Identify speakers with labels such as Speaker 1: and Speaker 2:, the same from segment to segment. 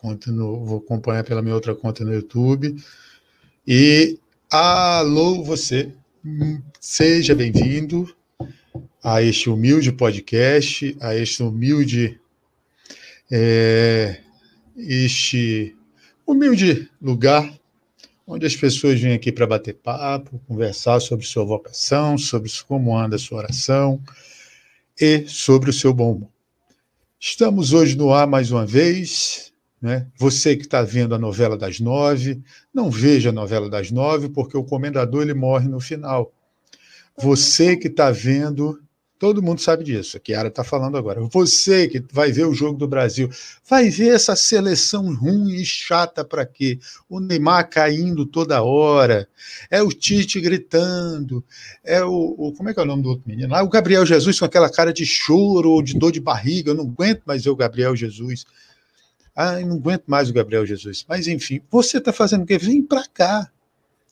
Speaker 1: continuo, vou acompanhar pela minha outra conta no YouTube. E alô, você, seja bem-vindo a este humilde podcast, a este humilde, é, este humilde lugar onde as pessoas vêm aqui para bater papo, conversar sobre sua vocação, sobre como anda a sua oração e sobre o seu bom humor. Estamos hoje no ar mais uma vez. Né? Você que está vendo a novela das nove, não veja a novela das nove, porque o comendador ele morre no final. Você que está vendo Todo mundo sabe disso. A Kiara está falando agora. Você que vai ver o jogo do Brasil, vai ver essa seleção ruim e chata para quê? O Neymar caindo toda hora, é o Tite gritando, é o, o, Como é que é o nome do outro menino? Ah, o Gabriel Jesus com aquela cara de choro ou de dor de barriga. Eu não aguento mais ver o Gabriel Jesus. Eu não aguento mais o Gabriel Jesus. Mas enfim, você está fazendo o quê? Vem para cá.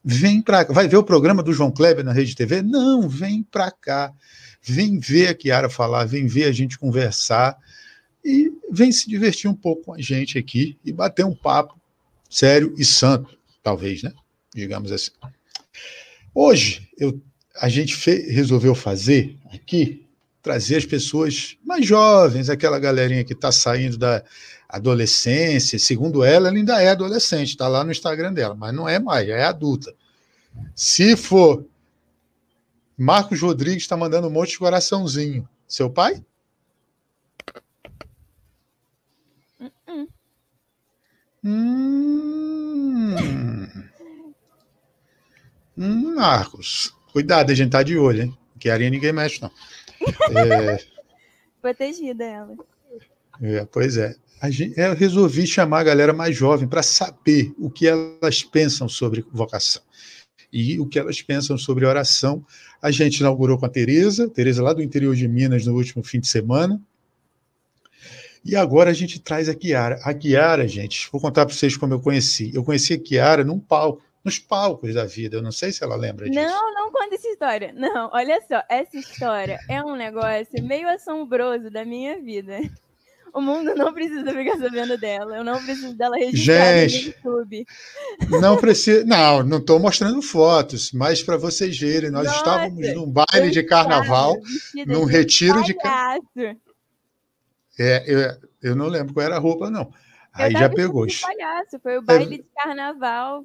Speaker 1: Vem para cá. Vai ver o programa do João Kleber na Rede TV? Não, vem para cá. Vem ver a Kiara falar, vem ver a gente conversar e vem se divertir um pouco com a gente aqui e bater um papo sério e santo, talvez, né? Digamos assim. Hoje, eu, a gente resolveu fazer aqui, trazer as pessoas mais jovens, aquela galerinha que está saindo da adolescência. Segundo ela, ela ainda é adolescente, está lá no Instagram dela, mas não é mais, é adulta. Se for Marcos Rodrigues está mandando um monte de coraçãozinho. Seu pai? Uh -uh. Hum. hum, Marcos. Cuidado, a gente tá de olho, hein? Que a Arinha ninguém mexe, não.
Speaker 2: É... Protegida ela.
Speaker 1: É, pois é. Gente, eu resolvi chamar a galera mais jovem para saber o que elas pensam sobre vocação e o que elas pensam sobre oração. A gente inaugurou com a Tereza, Tereza lá do interior de Minas no último fim de semana. E agora a gente traz a Kiara. A Kiara, gente, vou contar para vocês como eu conheci. Eu conheci a Kiara num palco, nos palcos da vida. Eu não sei se ela lembra disso.
Speaker 2: Não, não conta essa história. Não, olha só, essa história é um negócio meio assombroso da minha vida. O mundo não precisa ficar sabendo dela. Eu não preciso dela registrada Gente, no YouTube.
Speaker 1: Não precisa. Não, não estou mostrando fotos, mas para vocês verem, nós Nossa, estávamos num baile de carnaval, num de retiro de carnaval. É, eu, eu não lembro qual era a roupa, não. Aí já pegou.
Speaker 2: Palhaço, foi o baile é, de carnaval.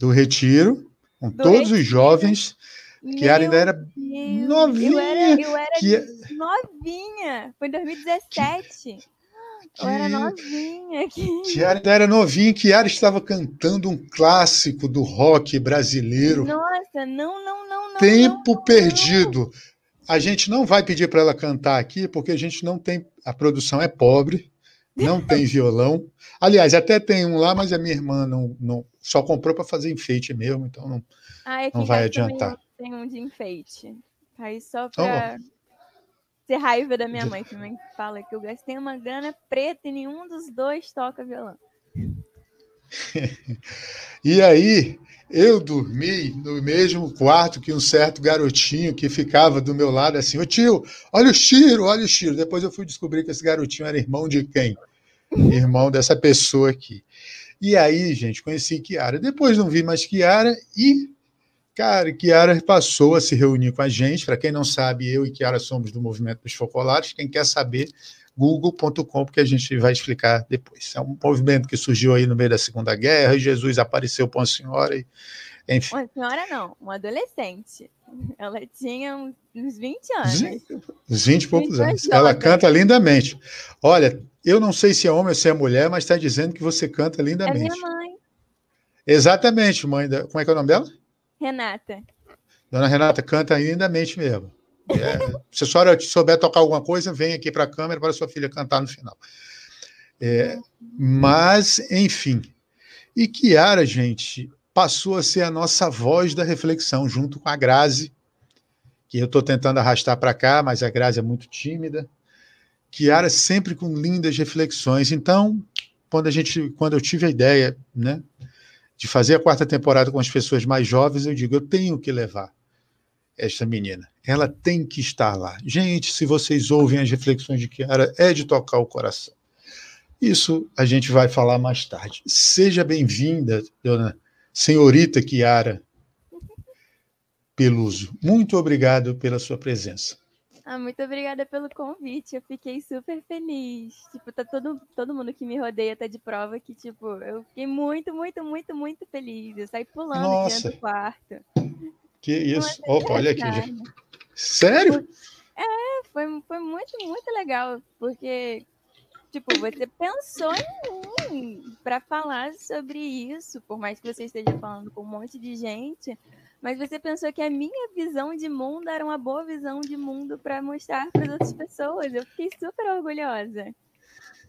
Speaker 1: Do retiro, com do todos retiro. os jovens que Meu ainda era Deus, novinha. Eu
Speaker 2: era, eu era que... novinha. Foi em 2017. Que... Eu era novinha. Que...
Speaker 1: Kiara era novinha. Kiara estava cantando um clássico do rock brasileiro.
Speaker 2: Nossa, não, não, não, não.
Speaker 1: Tempo
Speaker 2: não,
Speaker 1: perdido. Não. A gente não vai pedir para ela cantar aqui, porque a gente não tem. A produção é pobre, não tem violão. Aliás, até tem um lá, mas a minha irmã não, não só comprou para fazer enfeite mesmo, então não, ah, não vai adiantar
Speaker 2: tem um de enfeite. Aí só pra oh. Ter raiva da minha mãe, que mãe fala que eu gastei uma grana preta e nenhum dos dois toca violão.
Speaker 1: e aí, eu dormi no mesmo quarto que um certo garotinho que ficava do meu lado assim, ô tio, olha o tiro, olha o tiro. Depois eu fui descobrir que esse garotinho era irmão de quem? irmão dessa pessoa aqui. E aí, gente, conheci Kiara. Depois não vi mais Kiara e Cara, Kiara passou a se reunir com a gente. Para quem não sabe, eu e Kiara somos do movimento dos focolares. Quem quer saber, google.com, porque a gente vai explicar depois. É um movimento que surgiu aí no meio da Segunda Guerra, e Jesus apareceu para uma senhora, e, enfim.
Speaker 2: Uma senhora não, uma adolescente. Ela tinha uns 20 anos.
Speaker 1: Uns 20 e poucos 20 anos. Ela canta lindamente. Olha, eu não sei se é homem ou se é mulher, mas está dizendo que você canta lindamente. É minha mãe. Exatamente, mãe da... Como é que é o nome dela?
Speaker 2: Renata.
Speaker 1: Dona Renata, canta lindamente mesmo. É, se a senhora souber tocar alguma coisa, vem aqui para a câmera para sua filha cantar no final. É, mas, enfim. E Kiara, gente, passou a ser a nossa voz da reflexão, junto com a Grazi, que eu estou tentando arrastar para cá, mas a Grazi é muito tímida. Kiara sempre com lindas reflexões. Então, quando a gente, quando eu tive a ideia, né, de fazer a quarta temporada com as pessoas mais jovens, eu digo, eu tenho que levar esta menina. Ela tem que estar lá. Gente, se vocês ouvem as reflexões de Kiara, é de tocar o coração. Isso a gente vai falar mais tarde. Seja bem-vinda, dona senhorita Kiara Peluso. Muito obrigado pela sua presença.
Speaker 2: Ah, muito obrigada pelo convite. Eu fiquei super feliz. Tipo, tá todo, todo mundo que me rodeia tá de prova que, tipo, eu fiquei muito, muito, muito, muito feliz. Eu saí pulando Nossa. dentro do quarto.
Speaker 1: Que isso? Opa, olha aqui. Sério?
Speaker 2: É, foi, foi muito, muito legal. Porque, tipo, você pensou em mim para falar sobre isso. Por mais que você esteja falando com um monte de gente mas você pensou que a minha visão de mundo era uma boa visão de mundo para mostrar para as outras pessoas. Eu fiquei super orgulhosa.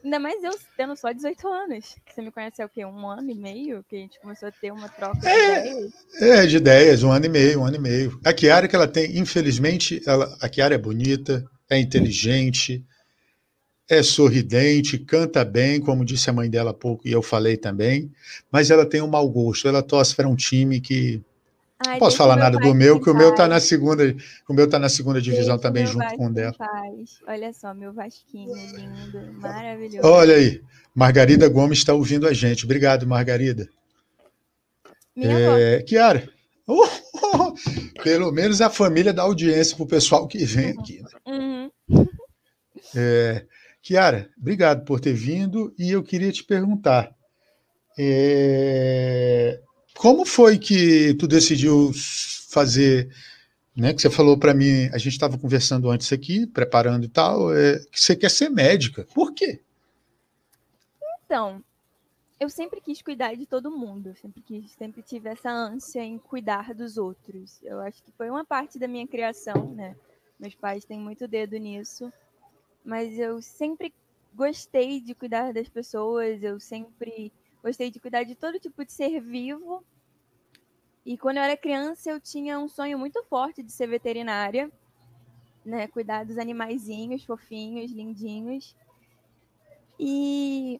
Speaker 2: Ainda mais eu tendo só 18 anos. Você me conhece há o quê? Um ano e meio que a gente começou a ter uma troca
Speaker 1: é,
Speaker 2: de ideias?
Speaker 1: É, de ideias, um ano e meio, um ano e meio. A Kiara que ela tem, infelizmente, ela, a Kiara é bonita, é inteligente, é sorridente, canta bem, como disse a mãe dela há pouco, e eu falei também, mas ela tem um mau gosto. Ela torce para um time que Ai, posso falar nada do meu, que o meu está na segunda, o meu tá na segunda divisão deixa também junto com o dela.
Speaker 2: Olha só, meu Vasquinho lindo, maravilhoso.
Speaker 1: Olha aí, Margarida Gomes está ouvindo a gente. Obrigado, Margarida. Minha é, Kiara, oh, oh, pelo menos a família dá audiência para o pessoal que vem uhum. aqui. Né? Uhum. É, Kiara, obrigado por ter vindo e eu queria te perguntar. É, como foi que tu decidiu fazer, né? Que você falou para mim, a gente estava conversando antes aqui, preparando e tal, é, que você quer ser médica. Por quê?
Speaker 2: Então, eu sempre quis cuidar de todo mundo, sempre quis, sempre tive essa ânsia em cuidar dos outros. Eu acho que foi uma parte da minha criação, né? Meus pais têm muito dedo nisso, mas eu sempre gostei de cuidar das pessoas, eu sempre gostei de cuidar de todo tipo de ser vivo. E quando eu era criança, eu tinha um sonho muito forte de ser veterinária, né? Cuidar dos animaizinhos fofinhos, lindinhos. E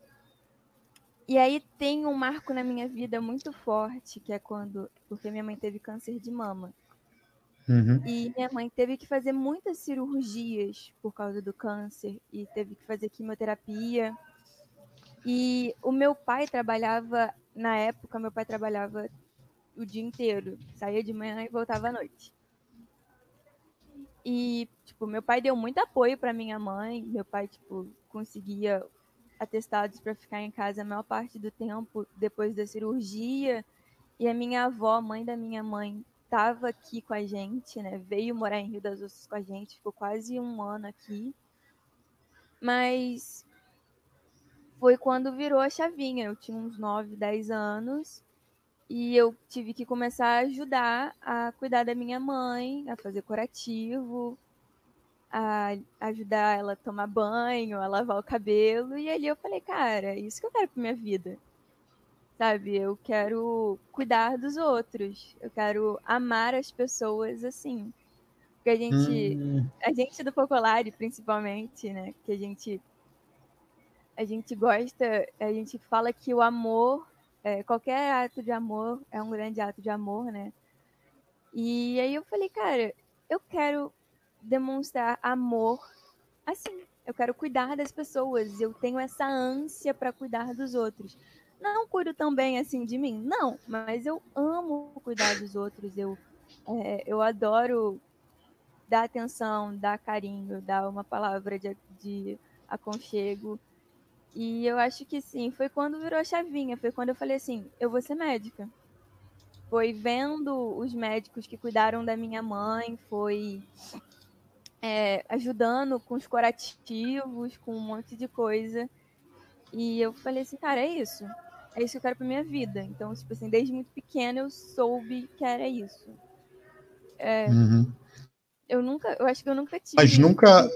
Speaker 2: e aí tem um marco na minha vida muito forte, que é quando, porque minha mãe teve câncer de mama. Uhum. E minha mãe teve que fazer muitas cirurgias por causa do câncer e teve que fazer quimioterapia. E o meu pai trabalhava, na época, meu pai trabalhava o dia inteiro. Saía de manhã e voltava à noite. E, tipo, meu pai deu muito apoio para minha mãe. Meu pai, tipo, conseguia atestados para ficar em casa a maior parte do tempo depois da cirurgia. E a minha avó, mãe da minha mãe, estava aqui com a gente, né? Veio morar em Rio das Ostras com a gente, ficou quase um ano aqui. Mas foi quando virou a chavinha. Eu tinha uns 9, 10 anos e eu tive que começar a ajudar a cuidar da minha mãe, a fazer curativo, a ajudar ela a tomar banho, a lavar o cabelo. E ali eu falei, cara, é isso que eu quero pra minha vida. Sabe? Eu quero cuidar dos outros. Eu quero amar as pessoas assim. Porque a gente, hum. a gente do Focolare, principalmente, né? Que a gente a gente gosta, a gente fala que o amor, é, qualquer ato de amor é um grande ato de amor, né? E aí eu falei, cara, eu quero demonstrar amor assim. Eu quero cuidar das pessoas. Eu tenho essa ânsia para cuidar dos outros. Não cuido tão bem assim de mim, não, mas eu amo cuidar dos outros. Eu, é, eu adoro dar atenção, dar carinho, dar uma palavra de, de aconchego. E eu acho que sim, foi quando virou a chavinha, foi quando eu falei assim, eu vou ser médica. Foi vendo os médicos que cuidaram da minha mãe, foi é, ajudando com os curativos, com um monte de coisa. E eu falei assim, cara, é isso. É isso que eu quero pra minha vida. Então, tipo assim, desde muito pequena eu soube que era isso. É, uhum. Eu nunca, eu acho que eu nunca tive.
Speaker 1: Mas nunca,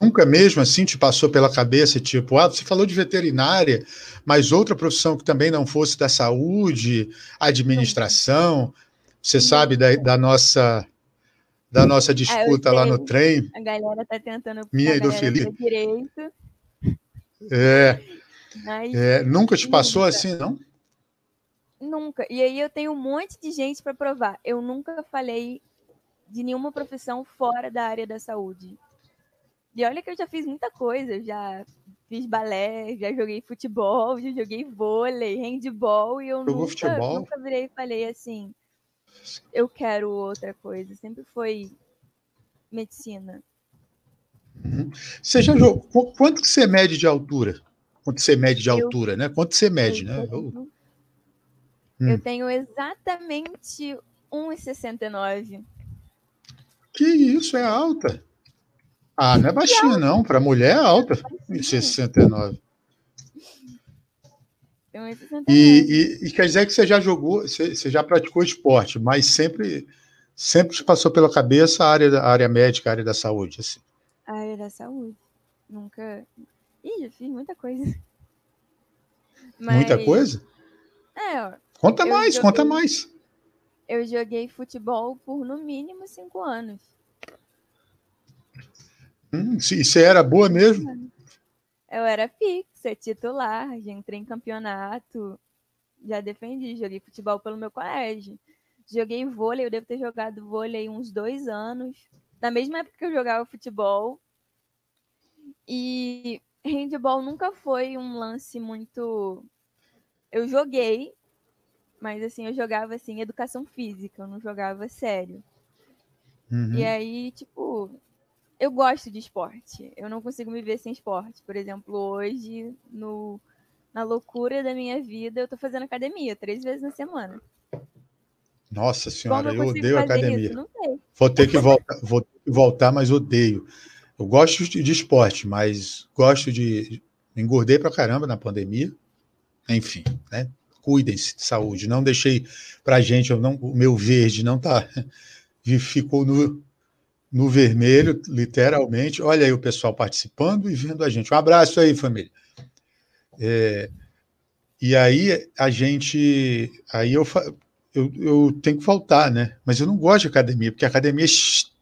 Speaker 1: Nunca mesmo assim te passou pela cabeça, tipo, ah, você falou de veterinária, mas outra profissão que também não fosse da saúde, administração, você sabe da, da nossa da nossa disputa ah, lá no trem.
Speaker 2: A galera tá tentando
Speaker 1: minha e do Felipe. direito. É, mas, é, nunca te passou nunca. assim, não?
Speaker 2: Nunca. E aí eu tenho um monte de gente para provar. Eu nunca falei de nenhuma profissão fora da área da saúde. E olha que eu já fiz muita coisa, já fiz balé, já joguei futebol, já joguei vôlei, handball, e eu Jogou nunca, futebol? nunca virei e falei assim, eu quero outra coisa. Sempre foi medicina.
Speaker 1: Uhum. Você já jogou. Quanto que você mede de altura? Quanto você mede de altura, eu, né? Quanto você mede, eu, né?
Speaker 2: Eu, eu hum. tenho exatamente 1,69.
Speaker 1: Que isso, é alta. Ah, não é baixinha, não. Para mulher é alta. 1,69. E, e, e, quer dizer que você já jogou, você, você, já praticou esporte, mas sempre, sempre passou pela cabeça a área, a área médica, a área da saúde. Assim.
Speaker 2: A área da saúde. Nunca. Ih, já fiz muita coisa.
Speaker 1: Mas... Muita coisa?
Speaker 2: É.
Speaker 1: Conta mais, joguei... conta mais.
Speaker 2: Eu joguei futebol por no mínimo cinco anos.
Speaker 1: Hum, se, você era boa mesmo?
Speaker 2: Eu era fixa, titular, já entrei em campeonato, já defendi, joguei futebol pelo meu colégio. Joguei vôlei, eu devo ter jogado vôlei uns dois anos, na mesma época que eu jogava futebol. E handball nunca foi um lance muito. Eu joguei, mas assim, eu jogava assim, educação física, eu não jogava sério. Uhum. E aí, tipo, eu gosto de esporte. Eu não consigo me ver sem esporte. Por exemplo, hoje, no, na loucura da minha vida, eu tô fazendo academia três vezes na semana.
Speaker 1: Nossa senhora, eu, eu odeio academia. Vou ter que voltar, vou voltar, mas odeio. Eu gosto de, de esporte, mas gosto de. Engordei pra caramba na pandemia. Enfim, né? Cuidem-se de saúde. Não deixei pra gente, eu não, o meu verde não tá. Ficou no, no vermelho, literalmente. Olha aí o pessoal participando e vendo a gente. Um abraço aí, família. É, e aí a gente. Aí eu, eu, eu tenho que voltar, né? Mas eu não gosto de academia, porque academia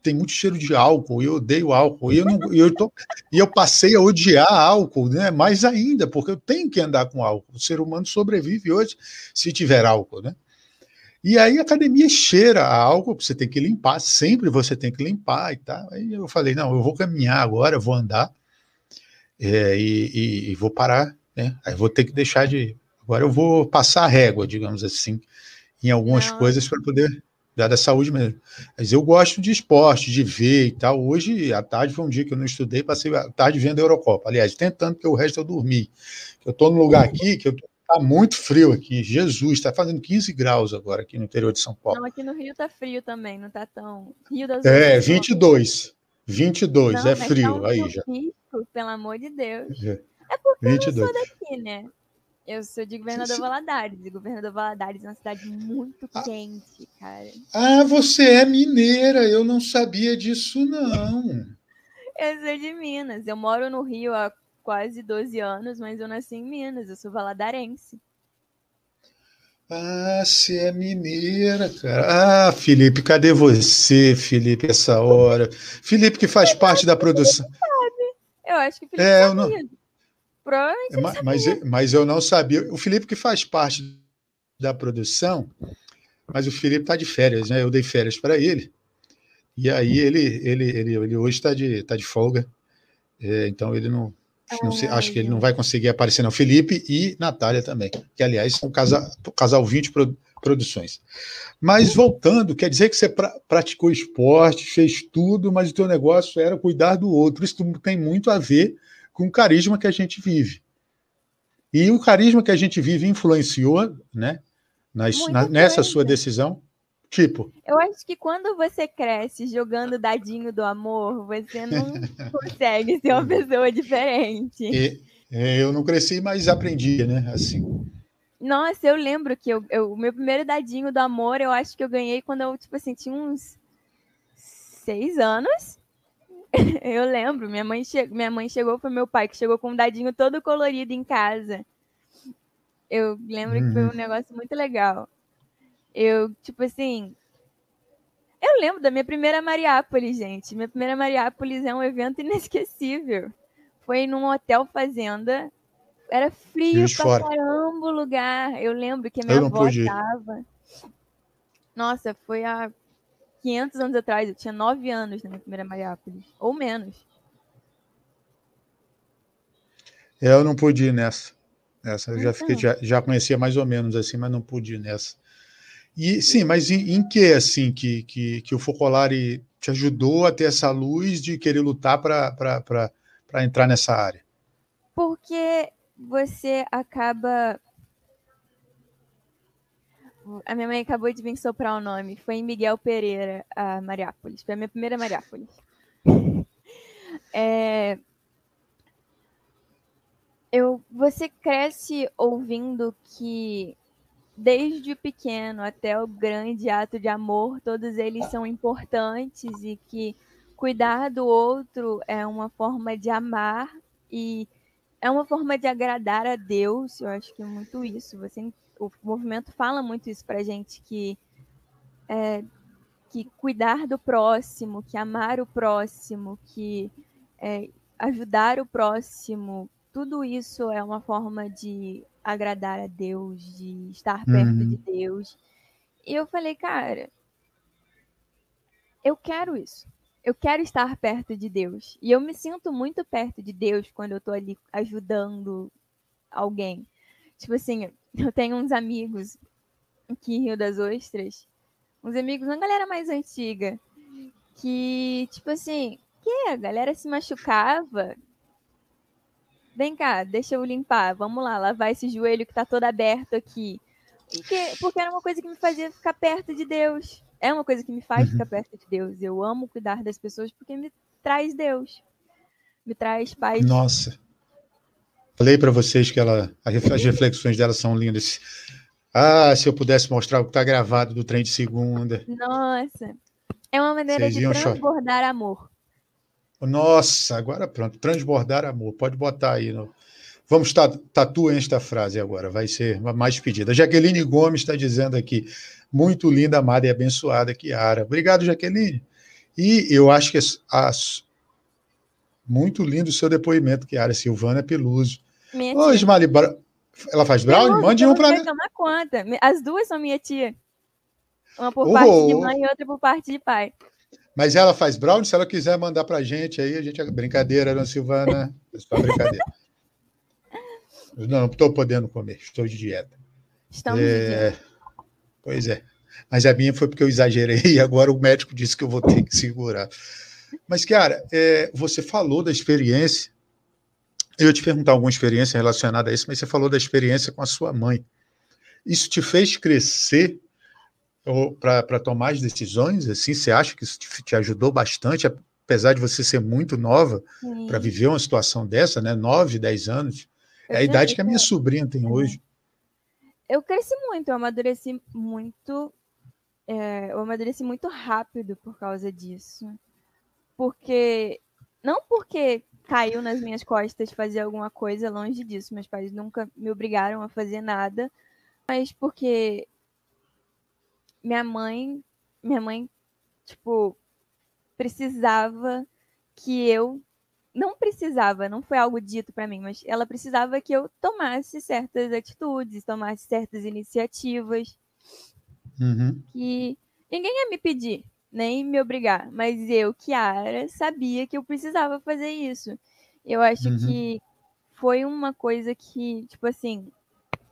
Speaker 1: tem muito cheiro de álcool, e eu odeio álcool. E eu, não, eu, tô, e eu passei a odiar álcool, né? Mais ainda, porque eu tenho que andar com álcool. O ser humano sobrevive hoje se tiver álcool, né? E aí a academia cheira a álcool, você tem que limpar, sempre você tem que limpar e tal. Aí eu falei, não, eu vou caminhar agora, vou andar é, e, e, e, vou parar, né? Aí vou ter que deixar de. Agora eu vou passar a régua, digamos assim, em algumas não. coisas para poder dar da saúde mesmo. Mas eu gosto de esporte, de ver e tal. Hoje, à tarde, foi um dia que eu não estudei, passei a tarde vendo a Eurocopa. Aliás, tentando, porque o resto eu dormi. Eu estou no lugar aqui que eu Está muito frio aqui. Jesus, está fazendo 15 graus agora aqui no interior de São Paulo.
Speaker 2: Não, aqui no Rio está frio também, não está tão. Rio
Speaker 1: das É, 22. 22, não, é frio tá um aí já.
Speaker 2: Risco, pelo amor de Deus. É, é porque 22. eu não sou daqui, né? Eu sou de Governador Valadares. E Governador Valadares é uma cidade muito ah, quente, cara.
Speaker 1: Ah, você é mineira. Eu não sabia disso, não.
Speaker 2: eu sou de Minas. Eu moro no Rio há quase 12 anos, mas eu nasci em Minas, eu sou valadarense.
Speaker 1: Ah, você é mineira, cara. Ah, Felipe, cadê você, Felipe, essa hora? Felipe que faz parte da produção.
Speaker 2: Eu acho que Felipe é, eu não...
Speaker 1: Provavelmente mas, mas, mas eu não sabia. O Felipe que faz parte da produção, mas o Felipe está de férias, né? Eu dei férias para ele. E aí ele, ele, ele, ele hoje está de, tá de folga. É, então ele não, Sei, acho que ele não vai conseguir aparecer, não. Felipe e Natália também, que, aliás, são casal, casal 20 produções. Mas voltando, quer dizer que você pra, praticou esporte, fez tudo, mas o teu negócio era cuidar do outro. Isso tem muito a ver com o carisma que a gente vive. E o carisma que a gente vive influenciou né, nas, na, nessa sua decisão Tipo.
Speaker 2: Eu acho que quando você cresce jogando dadinho do amor, você não consegue ser uma pessoa diferente.
Speaker 1: E, eu não cresci, mas aprendi, né? Assim.
Speaker 2: Nossa, eu lembro que o meu primeiro dadinho do amor, eu acho que eu ganhei quando eu, tipo assim, tinha uns seis anos. eu lembro, minha mãe, che... minha mãe chegou, foi meu pai que chegou com um dadinho todo colorido em casa. Eu lembro que foi um uhum. negócio muito legal. Eu, tipo assim. Eu lembro da minha primeira Mariápolis, gente. Minha primeira Mariápolis é um evento inesquecível. Foi num hotel fazenda. Era frio pra fora. caramba o lugar. Eu lembro que a minha avó estava. Nossa, foi há 500 anos atrás. Eu tinha 9 anos na minha primeira Mariápolis. Ou menos.
Speaker 1: Eu não pude ir nessa. Essa eu já, fiquei, então. já, já conhecia mais ou menos assim, mas não pude ir nessa. E sim, mas em, em que assim que, que, que o Focolare te ajudou a ter essa luz de querer lutar para entrar nessa área?
Speaker 2: Porque você acaba. A minha mãe acabou de vir soprar o nome. Foi em Miguel Pereira, a Mariápolis. Foi a minha primeira Mariápolis. É, eu, você cresce ouvindo que desde o pequeno até o grande ato de amor, todos eles são importantes e que cuidar do outro é uma forma de amar e é uma forma de agradar a Deus. Eu acho que é muito isso. Você, o movimento fala muito isso pra gente que é, que cuidar do próximo, que amar o próximo, que é, ajudar o próximo, tudo isso é uma forma de agradar a Deus, de estar perto uhum. de Deus. E eu falei, cara, eu quero isso. Eu quero estar perto de Deus. E eu me sinto muito perto de Deus quando eu tô ali ajudando alguém. Tipo assim, eu tenho uns amigos aqui em Rio das Ostras, uns amigos, uma galera mais antiga, que, tipo assim, que a galera se machucava, Vem cá, deixa eu limpar. Vamos lá, lavar esse joelho que tá todo aberto aqui. Porque, porque era uma coisa que me fazia ficar perto de Deus. É uma coisa que me faz uhum. ficar perto de Deus. Eu amo cuidar das pessoas porque me traz Deus. Me traz paz.
Speaker 1: Nossa. Falei para vocês que ela, as reflexões dela são lindas. Ah, se eu pudesse mostrar o que está gravado do trem de segunda.
Speaker 2: Nossa. É uma maneira de transbordar amor.
Speaker 1: Nossa, agora pronto, transbordar amor. Pode botar aí. No... Vamos tatuar esta frase agora, vai ser mais pedida. Jaqueline Gomes está dizendo aqui, muito linda, amada e abençoada, Kiara. Obrigado, Jaqueline. E eu acho que as, as... muito lindo o seu depoimento, Kiara Silvana Peluso. Ô, Ismali, ela faz brownie? Mande um para mim.
Speaker 2: tomar conta. As duas são minha tia. Uma por oh, parte de mãe e outra por parte de pai.
Speaker 1: Mas ela faz brownie, se ela quiser mandar para a gente aí, a gente. Brincadeira, Ana Silvana. É só brincadeira. Não, estou podendo comer, estou de dieta.
Speaker 2: Estamos é... de
Speaker 1: Pois é. Mas a minha foi porque eu exagerei e agora o médico disse que eu vou ter que segurar. Mas, cara, é, você falou da experiência. Eu ia te perguntar alguma experiência relacionada a isso, mas você falou da experiência com a sua mãe. Isso te fez crescer para tomar as decisões? Assim, você acha que isso te, te ajudou bastante, apesar de você ser muito nova para viver uma situação dessa, né? 9, 10 anos. é a idade que a minha sobrinha tem hoje.
Speaker 2: Eu cresci muito, eu amadureci muito, é, eu amadureci muito rápido por causa disso. Porque, não porque caiu nas minhas costas fazer alguma coisa, longe disso, meus pais nunca me obrigaram a fazer nada, mas porque minha mãe, minha mãe, tipo, precisava que eu não precisava, não foi algo dito para mim, mas ela precisava que eu tomasse certas atitudes, tomasse certas iniciativas
Speaker 1: uhum.
Speaker 2: que ninguém ia me pedir, nem me obrigar, mas eu, Kiara, sabia que eu precisava fazer isso. Eu acho uhum. que foi uma coisa que, tipo assim,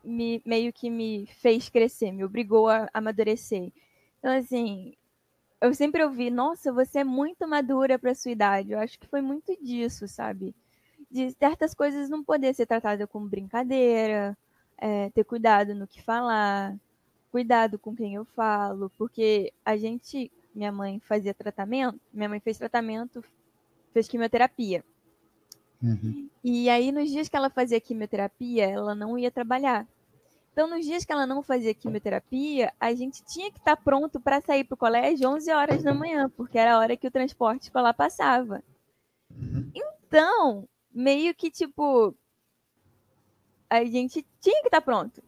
Speaker 2: me, meio que me fez crescer, me obrigou a amadurecer. Então, assim, eu sempre ouvi, nossa, você é muito madura para sua idade. Eu acho que foi muito disso, sabe? De certas coisas não poder ser tratada como brincadeira, é, ter cuidado no que falar, cuidado com quem eu falo, porque a gente, minha mãe fazia tratamento, minha mãe fez tratamento, fez quimioterapia.
Speaker 1: Uhum.
Speaker 2: E aí, nos dias que ela fazia quimioterapia, ela não ia trabalhar. Então, nos dias que ela não fazia quimioterapia, a gente tinha que estar pronto para sair para o colégio 11 horas da manhã, porque era a hora que o transporte escolar passava.
Speaker 1: Uhum.
Speaker 2: Então, meio que tipo, a gente tinha que estar pronto.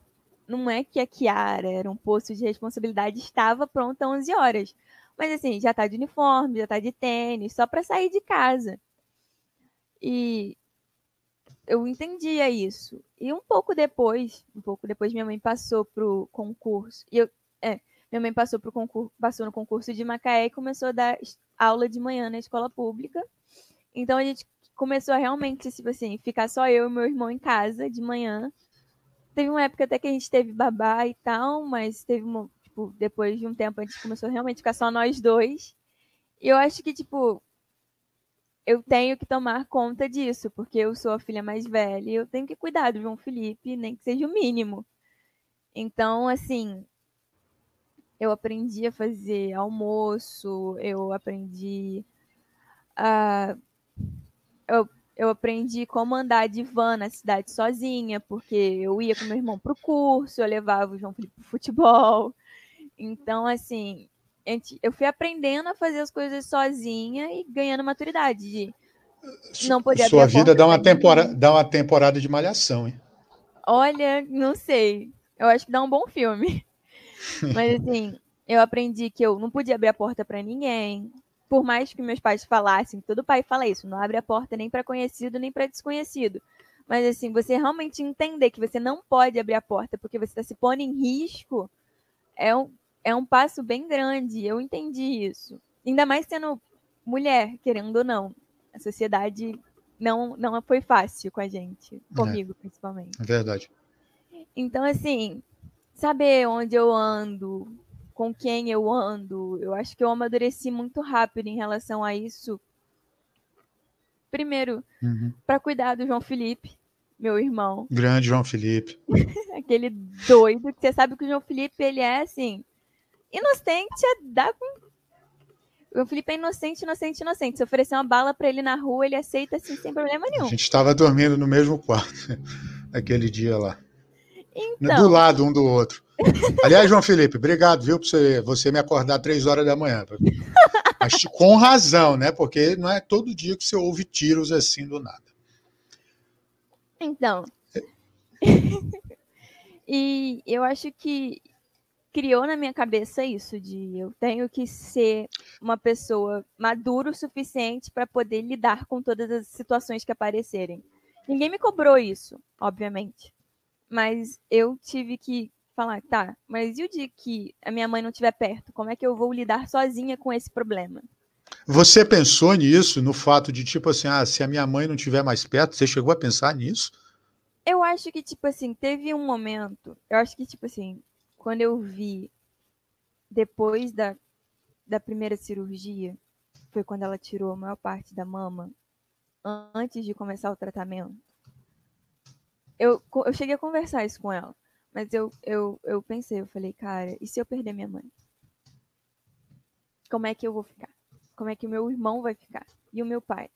Speaker 2: Não é que a Kiara era um posto de responsabilidade, estava pronta 11 horas. Mas assim, já está de uniforme, já está de tênis, só para sair de casa. E eu entendia isso. E um pouco depois, um pouco depois, minha mãe passou pro concurso. E eu, é, minha mãe passou pro concurso, passou no concurso de Macaé e começou a dar aula de manhã na escola pública. Então a gente começou a realmente, tipo assim, ficar só eu e meu irmão em casa de manhã. Teve uma época até que a gente teve babá e tal, mas teve uma, tipo, depois de um tempo a gente começou a realmente ficar só nós dois. E eu acho que, tipo, eu tenho que tomar conta disso, porque eu sou a filha mais velha e eu tenho que cuidar do João Felipe, nem que seja o mínimo. Então, assim, eu aprendi a fazer almoço, eu aprendi a. Eu, eu aprendi como andar de van na cidade sozinha, porque eu ia com meu irmão pro curso, eu levava o João Felipe pro futebol. Então, assim, eu fui aprendendo a fazer as coisas sozinha e ganhando maturidade de
Speaker 1: não poder Sua vida dá uma, temporada, dá uma temporada de malhação, hein?
Speaker 2: Olha, não sei. Eu acho que dá um bom filme. Mas assim, eu aprendi que eu não podia abrir a porta para ninguém. Por mais que meus pais falassem, todo pai fala isso, não abre a porta nem para conhecido nem para desconhecido. Mas assim, você realmente entender que você não pode abrir a porta porque você está se pondo em risco, é um, é um passo bem grande. Eu entendi isso. Ainda mais sendo mulher, querendo ou não. A sociedade não, não foi fácil com a gente, comigo é. principalmente.
Speaker 1: É verdade.
Speaker 2: Então, assim, saber onde eu ando, com quem eu ando, eu acho que eu amadureci muito rápido em relação a isso. Primeiro, uhum. para cuidar do João Felipe, meu irmão.
Speaker 1: Grande João Felipe.
Speaker 2: Aquele doido que você sabe que o João Felipe ele é assim inocente a dar com. O Felipe é inocente, inocente, inocente. Se oferecer uma bala para ele na rua, ele aceita assim, sem problema nenhum.
Speaker 1: A gente estava dormindo no mesmo quarto aquele dia lá. Então... Do lado um do outro. Aliás, João Felipe, obrigado, viu, por você, você me acordar três horas da manhã. Mas com razão, né? Porque não é todo dia que você ouve tiros assim do nada.
Speaker 2: Então. e eu acho que criou na minha cabeça isso de eu tenho que ser uma pessoa madura o suficiente para poder lidar com todas as situações que aparecerem. Ninguém me cobrou isso, obviamente. Mas eu tive que falar, tá, mas e o dia que a minha mãe não estiver perto? Como é que eu vou lidar sozinha com esse problema?
Speaker 1: Você pensou nisso, no fato de, tipo assim, ah, se a minha mãe não estiver mais perto, você chegou a pensar nisso?
Speaker 2: Eu acho que, tipo assim, teve um momento, eu acho que, tipo assim, quando eu vi depois da, da primeira cirurgia, foi quando ela tirou a maior parte da mama, antes de começar o tratamento. Eu, eu cheguei a conversar isso com ela, mas eu, eu, eu pensei, eu falei, cara, e se eu perder minha mãe? Como é que eu vou ficar? Como é que o meu irmão vai ficar? E o meu pai?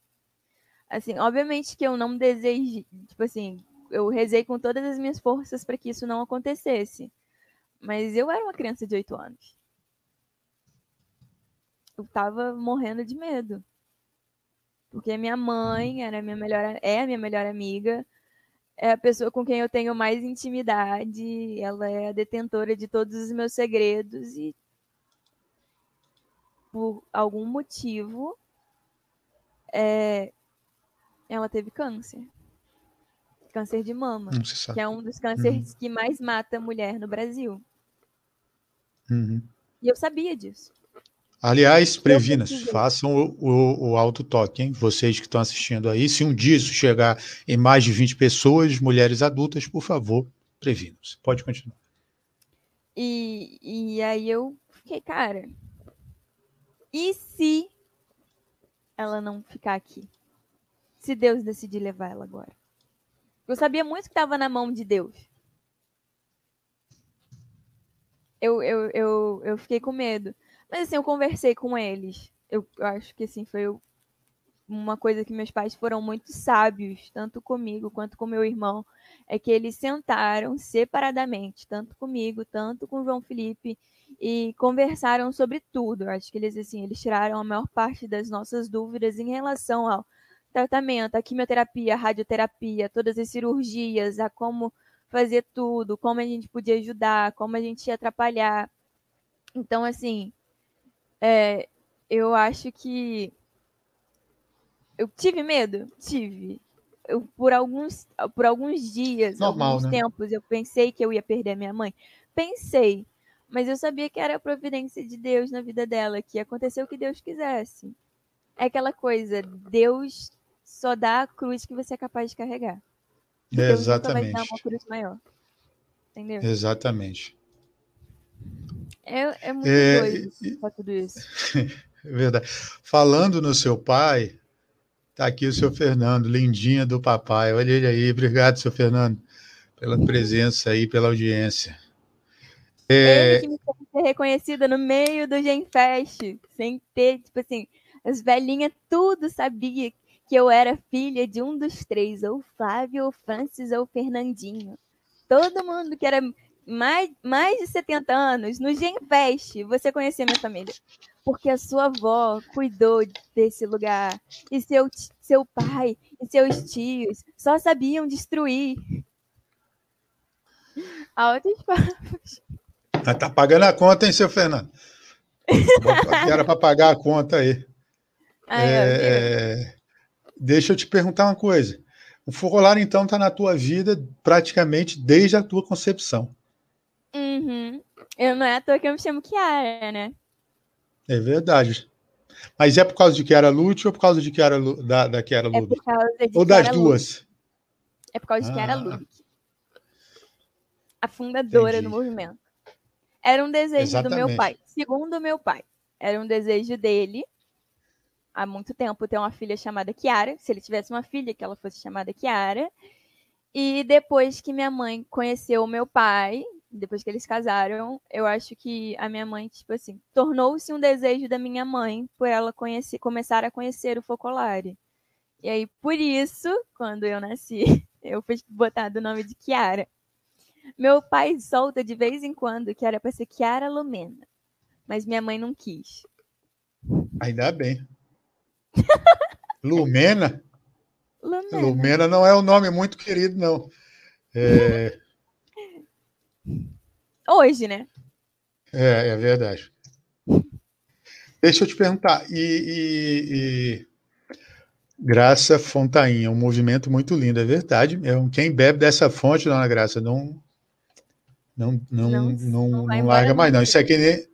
Speaker 2: Assim, obviamente que eu não desejo, tipo assim, eu rezei com todas as minhas forças para que isso não acontecesse. Mas eu era uma criança de 8 anos. Eu tava morrendo de medo. Porque minha mãe era minha melhor, é a minha melhor amiga, é a pessoa com quem eu tenho mais intimidade, ela é a detentora de todos os meus segredos e por algum motivo é, ela teve câncer. Câncer de mama, que é um dos cânceres uhum. que mais mata mulher no Brasil. Uhum. E eu sabia disso.
Speaker 1: Aliás, previnas, façam o, o, o auto-toque, hein? Vocês que estão assistindo aí. Se um dia isso chegar em mais de 20 pessoas, mulheres adultas, por favor, previnam-se. Pode continuar.
Speaker 2: E, e aí eu fiquei, cara, e se ela não ficar aqui? Se Deus decidir levar ela agora? Eu sabia muito que estava na mão de Deus. Eu, eu, eu, eu fiquei com medo. Mas assim, eu conversei com eles. Eu, eu acho que assim, foi uma coisa que meus pais foram muito sábios, tanto comigo quanto com meu irmão, é que eles sentaram separadamente, tanto comigo, tanto com o João Felipe, e conversaram sobre tudo. Eu acho que eles assim, eles tiraram a maior parte das nossas dúvidas em relação ao tratamento, a quimioterapia, a radioterapia, todas as cirurgias, a como fazer tudo, como a gente podia ajudar, como a gente ia atrapalhar. Então, assim, é, eu acho que eu tive medo, tive. Eu, por alguns por alguns dias, Normal, alguns né? tempos, eu pensei que eu ia perder a minha mãe. Pensei, mas eu sabia que era a providência de Deus na vida dela, que aconteceu o que Deus quisesse. É aquela coisa, Deus só dá a cruz que você é capaz de carregar.
Speaker 1: Exatamente. Vai
Speaker 2: dar uma cruz maior. Entendeu?
Speaker 1: Exatamente.
Speaker 2: É, é muito é, doido tudo isso.
Speaker 1: Verdade. Falando no seu pai, tá aqui o seu Fernando, lindinha do papai. Olha ele aí. Obrigado, seu Fernando, pela presença aí, pela audiência.
Speaker 2: É... Ele que me ser reconhecida no meio do Genfest, sem ter, tipo assim, as velhinhas tudo sabia que eu era filha de um dos três, ou Flávio, ou Francis, ou Fernandinho. Todo mundo que era mais, mais de 70 anos, no Genfest, você conhecia minha família. Porque a sua avó cuidou desse lugar. E seu, seu pai e seus tios só sabiam destruir. Altos papos.
Speaker 1: Tá pagando a conta, hein, seu Fernando? Era para pagar a conta aí. Ai, é, deixa eu te perguntar uma coisa. O Focolar, então, está na tua vida praticamente desde a tua concepção.
Speaker 2: Uhum. Eu não é à toa que eu me chamo Kiara, né?
Speaker 1: É verdade. Mas é por causa de Kiara Lute ou por causa de Kiara da, da Kiara?
Speaker 2: É
Speaker 1: ou das duas?
Speaker 2: É por causa de ah. Kiara Ludic. A fundadora Entendi. do movimento. Era um desejo Exatamente. do meu pai. Segundo o meu pai, era um desejo dele há muito tempo ter uma filha chamada Kiara. Se ele tivesse uma filha, que ela fosse chamada Kiara. E depois que minha mãe conheceu meu pai, depois que eles casaram, eu acho que a minha mãe, tipo assim, tornou-se um desejo da minha mãe por ela conhecer, começar a conhecer o Focolare. E aí, por isso, quando eu nasci, eu fui botado o nome de Kiara. Meu pai solta de vez em quando que era para ser Kiara Lumena, mas minha mãe não quis.
Speaker 1: Ainda bem. Lumena? Lumena? Lumena não é um nome muito querido, não. É...
Speaker 2: Hoje, né?
Speaker 1: É, é verdade. Deixa eu te perguntar, e, e, e... Graça Fontainha, um movimento muito lindo, é verdade. É quem bebe dessa fonte, dona Graça, não não não não, não, não, não larga mais não. Isso é que nem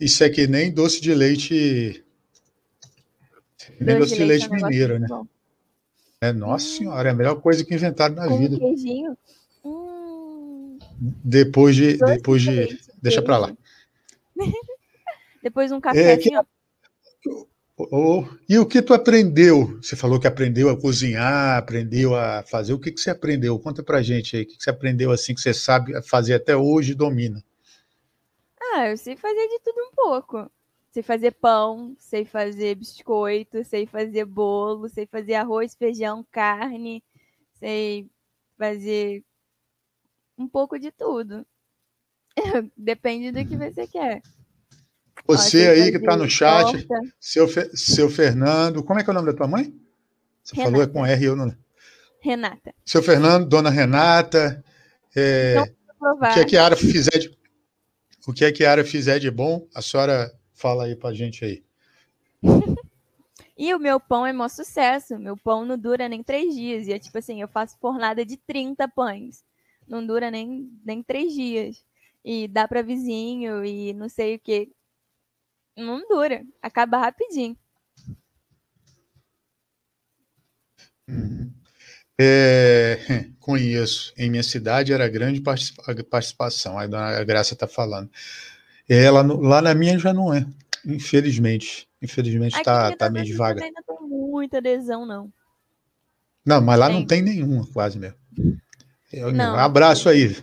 Speaker 1: isso é que nem doce de leite doce de leite, leite mineiro, né? É, nossa hum. senhora, é a melhor coisa que inventaram na
Speaker 2: Com
Speaker 1: vida.
Speaker 2: Queijinho.
Speaker 1: Depois de. Doce depois de. Leite, deixa para lá.
Speaker 2: depois um café. É, que,
Speaker 1: oh, e o que tu aprendeu? Você falou que aprendeu a cozinhar, aprendeu a fazer. O que, que você aprendeu? Conta pra gente aí. O que, que você aprendeu assim que você sabe fazer até hoje e domina?
Speaker 2: Ah, eu sei fazer de tudo um pouco. Sei fazer pão, sei fazer biscoito, sei fazer bolo, sei fazer arroz, feijão, carne, sei fazer um pouco de tudo. Depende do que você quer.
Speaker 1: Você aí que está no chat, seu, seu Fernando, como é que é o nome da tua mãe? Você Renata. falou é com R, eu não.
Speaker 2: Renata.
Speaker 1: Seu Fernando, dona Renata, é, o que é que a Ara fizer de, o que é que a Ara fizer de bom, a senhora Fala aí pra gente aí.
Speaker 2: e o meu pão é maior sucesso. Meu pão não dura nem três dias. E é tipo assim, eu faço fornada de 30 pães. Não dura nem, nem três dias. E dá para vizinho e não sei o que. Não dura. Acaba rapidinho.
Speaker 1: Uhum. É, conheço. Em minha cidade era grande participação. Aí a dona Graça está falando. Ela, lá na minha já não é, infelizmente. Infelizmente está tá meio devagar.
Speaker 2: Ainda tem muita adesão, não.
Speaker 1: Não, mas lá tem. não tem nenhuma, quase mesmo. Não. Um abraço aí.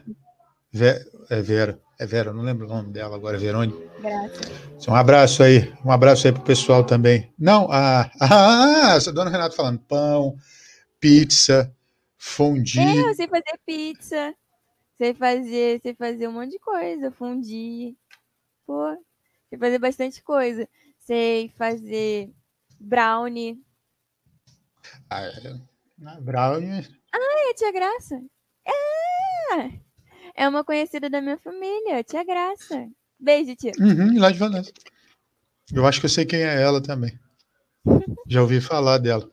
Speaker 1: É Vera. É Vera, não lembro o nome dela agora, Verônica.
Speaker 2: Graças.
Speaker 1: Um abraço aí. Um abraço aí pro pessoal também. Não, a, a, a dona Renata falando pão, pizza, fondue. É,
Speaker 2: eu sei fazer pizza. Sei fazer, sei fazer um monte de coisa, fondue. Pô, sei fazer bastante coisa. Sei fazer brownie.
Speaker 1: Ah, é. Brownie.
Speaker 2: Ah, é tia Graça. É! É uma conhecida da minha família, tia Graça. Beijo, tia.
Speaker 1: Uhum, lá de Valença. Eu acho que eu sei quem é ela também. Já ouvi falar dela.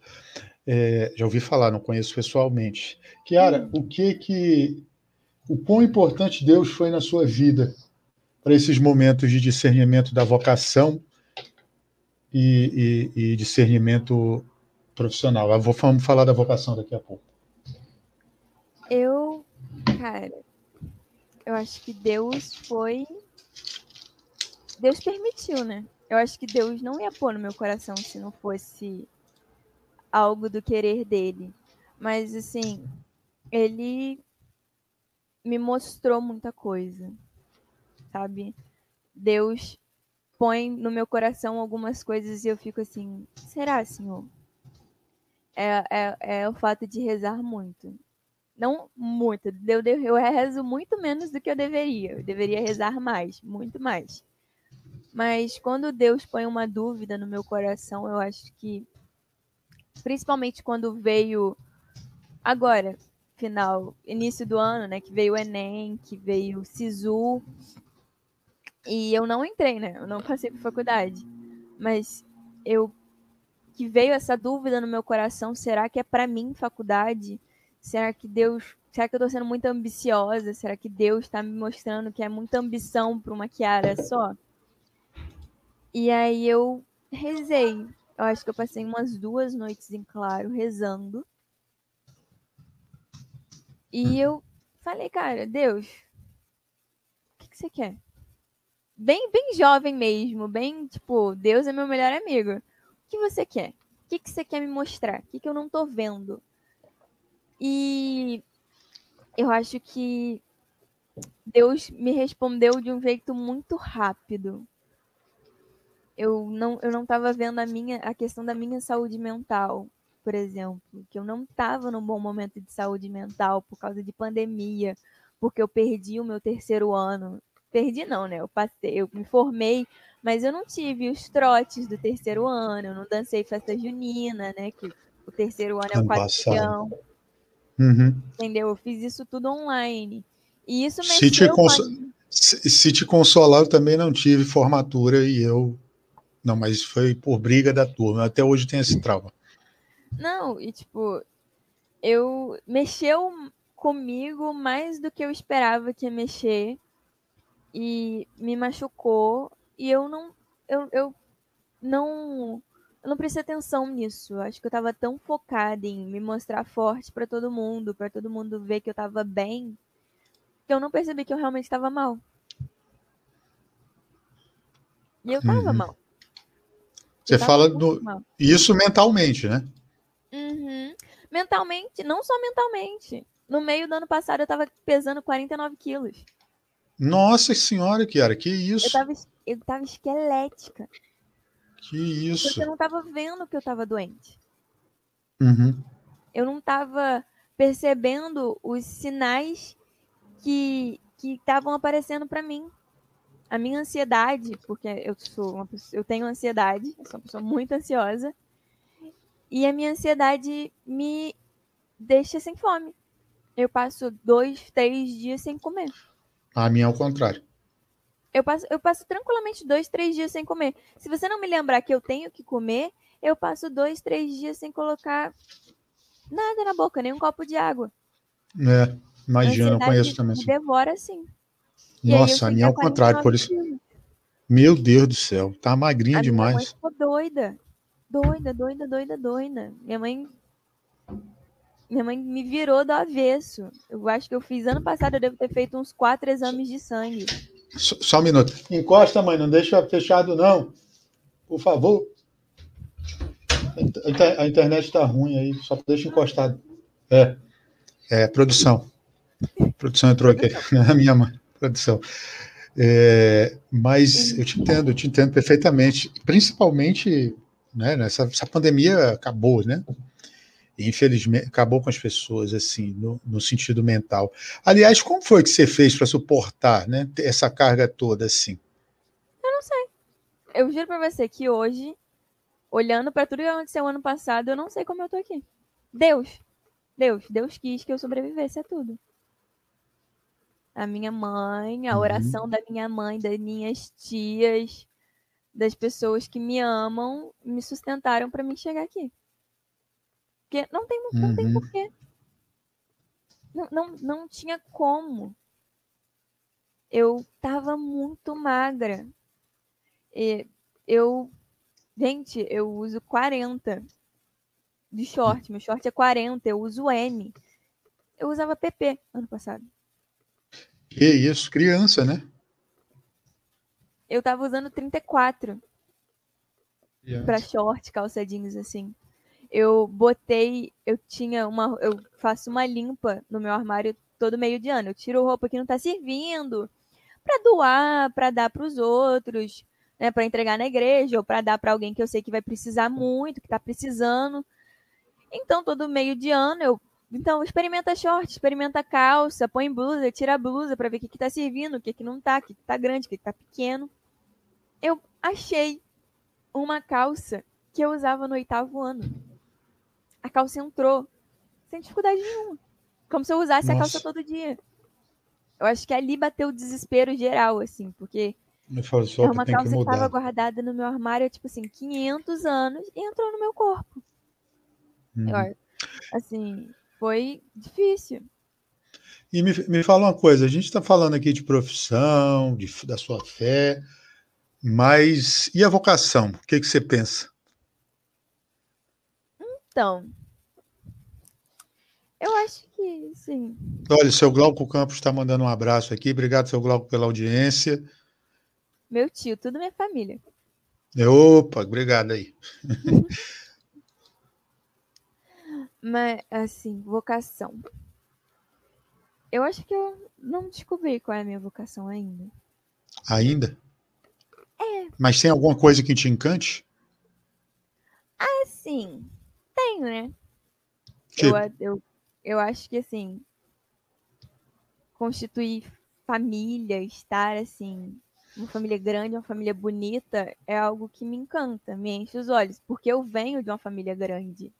Speaker 1: É, já ouvi falar, não conheço pessoalmente. Kiara, hum. o que que. O quão importante Deus foi na sua vida para esses momentos de discernimento da vocação e, e, e discernimento profissional. Eu vou falar da vocação daqui a pouco.
Speaker 2: Eu, cara, eu acho que Deus foi. Deus permitiu, né? Eu acho que Deus não ia pôr no meu coração se não fosse algo do querer dele. Mas, assim, ele me mostrou muita coisa, sabe? Deus põe no meu coração algumas coisas e eu fico assim: será, Senhor? É, é, é o fato de rezar muito. Não muito. Eu, eu rezo muito menos do que eu deveria. Eu deveria rezar mais, muito mais. Mas quando Deus põe uma dúvida no meu coração, eu acho que, principalmente quando veio agora, final, início do ano, né, que veio o Enem, que veio o Sisu, e eu não entrei, né? Eu não passei por faculdade. Mas eu que veio essa dúvida no meu coração, será que é para mim faculdade? Será que Deus, será que eu tô sendo muito ambiciosa? Será que Deus está me mostrando que é muita ambição para uma Kiara só? E aí eu rezei. Eu acho que eu passei umas duas noites em claro rezando. E eu falei, cara, Deus, o que, que você quer? Bem, bem jovem mesmo, bem tipo, Deus é meu melhor amigo. O que você quer? O que, que você quer me mostrar? O que, que eu não tô vendo? E eu acho que Deus me respondeu de um jeito muito rápido. Eu não eu não estava vendo a minha a questão da minha saúde mental, por exemplo, que eu não estava num bom momento de saúde mental por causa de pandemia, porque eu perdi o meu terceiro ano perdi não, né? Eu passei, eu me formei, mas eu não tive os trotes do terceiro ano, eu não dancei festa junina, né? Que o terceiro ano é o quadrilhão. Uhum. Entendeu? Eu fiz isso tudo online. E isso
Speaker 1: mexeu se te, conso... se, se te consolar, eu também não tive formatura e eu. Não, mas foi por briga da turma. Até hoje tem esse trauma.
Speaker 2: Não, e tipo, eu mexeu comigo mais do que eu esperava que ia mexer e me machucou e eu não eu, eu não eu não prestei atenção nisso. Acho que eu tava tão focada em me mostrar forte para todo mundo, para todo mundo ver que eu tava bem, que eu não percebi que eu realmente estava mal. E eu tava uhum. mal.
Speaker 1: Você fala do mal. isso mentalmente, né?
Speaker 2: Uhum. Mentalmente, não só mentalmente. No meio do ano passado eu tava pesando 49 quilos.
Speaker 1: Nossa senhora, Kiara, que isso?
Speaker 2: Eu tava, eu tava esquelética.
Speaker 1: Que isso?
Speaker 2: Porque eu não tava vendo que eu tava doente.
Speaker 1: Uhum.
Speaker 2: Eu não tava percebendo os sinais que estavam aparecendo para mim. A minha ansiedade, porque eu sou uma pessoa, eu tenho ansiedade, eu sou uma pessoa muito ansiosa. E a minha ansiedade me deixa sem fome. Eu passo dois, três dias sem comer.
Speaker 1: A minha é o contrário.
Speaker 2: Eu passo, eu passo tranquilamente dois, três dias sem comer. Se você não me lembrar que eu tenho que comer, eu passo dois, três dias sem colocar nada na boca, nem um copo de água.
Speaker 1: É, imagina, eu conheço também.
Speaker 2: Me devora assim.
Speaker 1: Nossa, a minha é o contrário, por isso. Meu Deus do céu, tá magrinha
Speaker 2: a
Speaker 1: demais. Minha
Speaker 2: mãe ficou doida. Doida, doida, doida, doida. Minha mãe minha mãe me virou do avesso. Eu acho que eu fiz ano passado, eu devo ter feito uns quatro exames de sangue.
Speaker 1: Só, só um minuto. Encosta, mãe, não deixa fechado, não. Por favor. A internet está ruim aí, só deixa encostado. É. É, produção. produção entrou aqui. A minha mãe, produção. É, mas eu te entendo, eu te entendo perfeitamente. Principalmente, né, nessa essa pandemia acabou, né? Infelizmente acabou com as pessoas assim no, no, sentido mental. Aliás, como foi que você fez para suportar, né, essa carga toda assim?
Speaker 2: Eu não sei. Eu juro para você que hoje, olhando para tudo que aconteceu ano passado, eu não sei como eu tô aqui. Deus, Deus, Deus quis que eu sobrevivesse a tudo. A minha mãe, a uhum. oração da minha mãe, das minhas tias, das pessoas que me amam, me sustentaram para mim chegar aqui. Porque não tem, não uhum. tem porquê. Não, não, não tinha como. Eu tava muito magra. E eu. Gente, eu uso 40. de short. Meu short é 40, eu uso M. Eu usava PP ano passado.
Speaker 1: Que isso, criança, né?
Speaker 2: Eu tava usando 34 para short, calça jeans assim. Eu botei, eu tinha uma, eu faço uma limpa no meu armário todo meio de ano. Eu tiro roupa que não tá servindo para doar, para dar para os outros, né, para entregar na igreja ou para dar para alguém que eu sei que vai precisar muito, que tá precisando. Então, todo meio de ano eu então, experimenta short, experimenta calça, põe blusa, tira a blusa para ver o que, que tá servindo, o que, que não tá, o que, que tá grande, o que, que tá pequeno. Eu achei uma calça que eu usava no oitavo ano. A calça entrou sem dificuldade nenhuma. Como se eu usasse Nossa. a calça todo dia. Eu acho que ali bateu o desespero geral, assim, porque
Speaker 1: é
Speaker 2: uma calça que, que tava guardada no meu armário, tipo assim, 500 anos e entrou no meu corpo. Hum. Eu, assim, foi difícil.
Speaker 1: E me, me fala uma coisa, a gente está falando aqui de profissão, de, da sua fé, mas e a vocação? O que, que você pensa?
Speaker 2: Então, eu acho que sim.
Speaker 1: Olha, o seu Glauco Campos está mandando um abraço aqui. Obrigado, seu Glauco, pela audiência.
Speaker 2: Meu tio, tudo minha família.
Speaker 1: Opa, obrigado aí.
Speaker 2: Mas, assim, vocação. Eu acho que eu não descobri qual é a minha vocação ainda.
Speaker 1: Ainda?
Speaker 2: É.
Speaker 1: Mas tem alguma coisa que te encante?
Speaker 2: Ah, sim. Tem, né? Tipo. Eu, eu, eu acho que, assim, constituir família, estar, assim, uma família grande, uma família bonita, é algo que me encanta, me enche os olhos, porque eu venho de uma família grande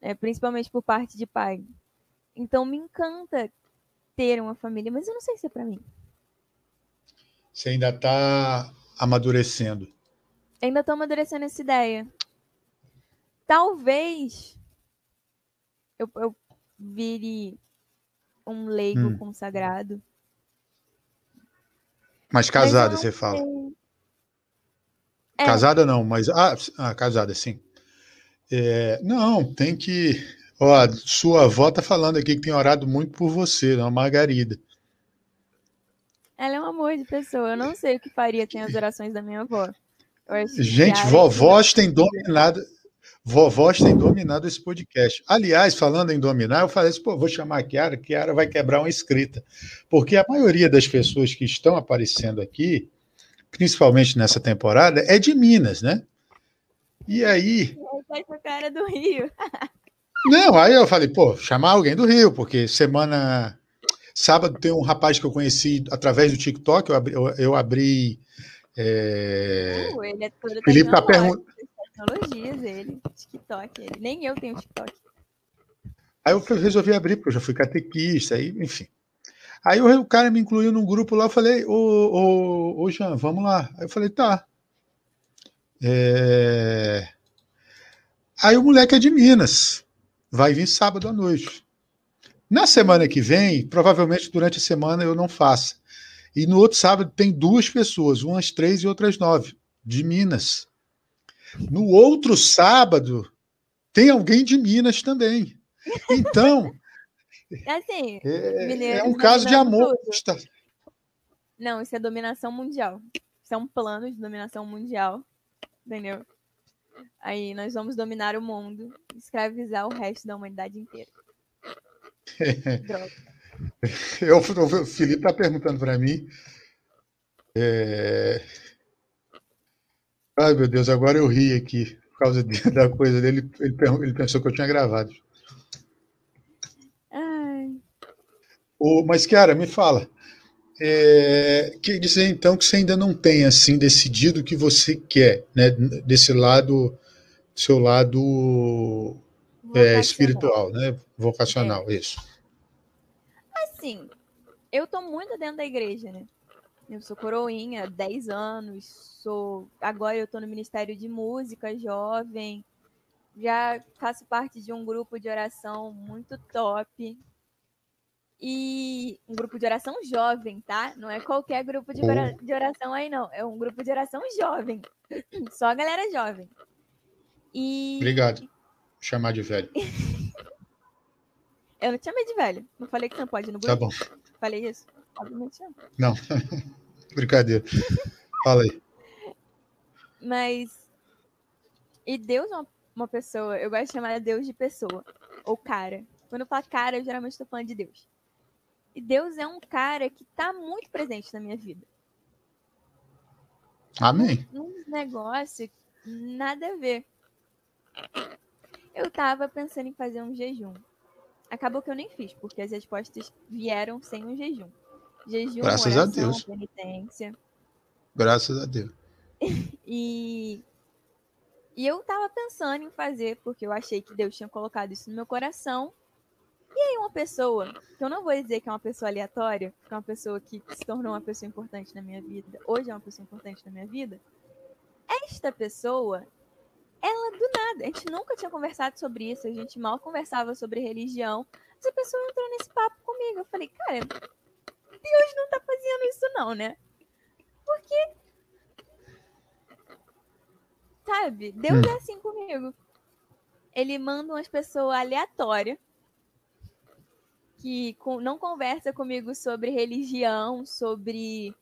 Speaker 2: né, principalmente por parte de pai. Então me encanta ter uma família, mas eu não sei se é para mim.
Speaker 1: Você ainda está amadurecendo.
Speaker 2: Ainda estou amadurecendo essa ideia. Talvez eu, eu vire um leigo hum. consagrado.
Speaker 1: Mas casada, mas você fala. É. Casada não, mas. Ah, ah casada, sim. É, não, tem que. Ó, sua avó tá falando aqui que tem orado muito por você, a Margarida.
Speaker 2: Ela é um amor de pessoa. Eu não sei o que faria sem as orações da minha avó.
Speaker 1: Gente, vovós têm dominado. Vovós têm dominado esse podcast. Aliás, falando em dominar, eu falei assim, pô, vou chamar a Kiara, a Kiara vai quebrar uma escrita. Porque a maioria das pessoas que estão aparecendo aqui, principalmente nessa temporada, é de Minas, né? E aí.
Speaker 2: A cara do Rio.
Speaker 1: Não, aí eu falei, pô, chamar alguém do Rio, porque semana. Sábado tem um rapaz que eu conheci através do TikTok, eu abri. Eu, eu abri é...
Speaker 2: Uh, ele é todo
Speaker 1: Felipe tá perguntando.
Speaker 2: Tecnologias, ele, TikTok, ele. Nem eu tenho TikTok.
Speaker 1: Aí eu resolvi abrir, porque eu já fui catequista, aí, enfim. Aí o, cara me incluiu num grupo lá, eu falei, ô, ô, ô Jean, vamos lá. Aí eu falei, tá. É... Aí o moleque é de Minas, vai vir sábado à noite. Na semana que vem, provavelmente durante a semana eu não faça. E no outro sábado tem duas pessoas, umas três e outras nove, de Minas. No outro sábado tem alguém de Minas também. Então.
Speaker 2: Assim,
Speaker 1: é, é um caso de amor.
Speaker 2: Não, isso é dominação mundial. Isso é um plano de dominação mundial entendeu? Aí nós vamos dominar o mundo, escravizar o resto da humanidade inteira.
Speaker 1: Droga. Eu, o Felipe está perguntando para mim. É... Ai, meu Deus, agora eu ri aqui por causa de, da coisa dele. Ele, ele, pensou que eu tinha gravado.
Speaker 2: Ai.
Speaker 1: O, mas, Kiara, me fala. É, quer dizer então que você ainda não tem assim decidido o que você quer, né? Desse lado, seu lado é, espiritual, né? Vocacional, é. isso.
Speaker 2: Assim, eu tô muito dentro da igreja, né? Eu sou coroinha há 10 anos, sou agora eu tô no Ministério de Música Jovem, já faço parte de um grupo de oração muito top, e um grupo de oração jovem, tá? Não é qualquer grupo de, de oração aí, não. É um grupo de oração jovem. Só a galera jovem. E...
Speaker 1: Obrigado. chamar de velho.
Speaker 2: eu não te chamei de velho. Não falei que você não pode ir no
Speaker 1: grupo? Tá bom.
Speaker 2: Falei isso?
Speaker 1: Não. Não. Brincadeira. Fala aí.
Speaker 2: Mas. E Deus é uma, uma pessoa. Eu gosto de chamar Deus de pessoa. Ou cara. Quando eu falo cara, eu geralmente estou falando de Deus. E Deus é um cara que está muito presente na minha vida.
Speaker 1: Amém.
Speaker 2: Um negócio nada a ver. Eu tava pensando em fazer um jejum. Acabou que eu nem fiz, porque as respostas vieram sem um jejum. Jejum,
Speaker 1: Graças oração, a Deus.
Speaker 2: penitência.
Speaker 1: Graças a Deus.
Speaker 2: e, e eu tava pensando em fazer, porque eu achei que Deus tinha colocado isso no meu coração. E aí uma pessoa, que eu não vou dizer que é uma pessoa aleatória, que é uma pessoa que se tornou uma pessoa importante na minha vida, hoje é uma pessoa importante na minha vida, esta pessoa, ela do nada, a gente nunca tinha conversado sobre isso, a gente mal conversava sobre religião. Essa pessoa entrou nesse papo comigo. Eu falei, cara, Deus não tá fazendo isso não, né? Porque sabe, Deus hum. é assim comigo. Ele manda umas pessoas aleatórias que não conversa comigo sobre religião, sobre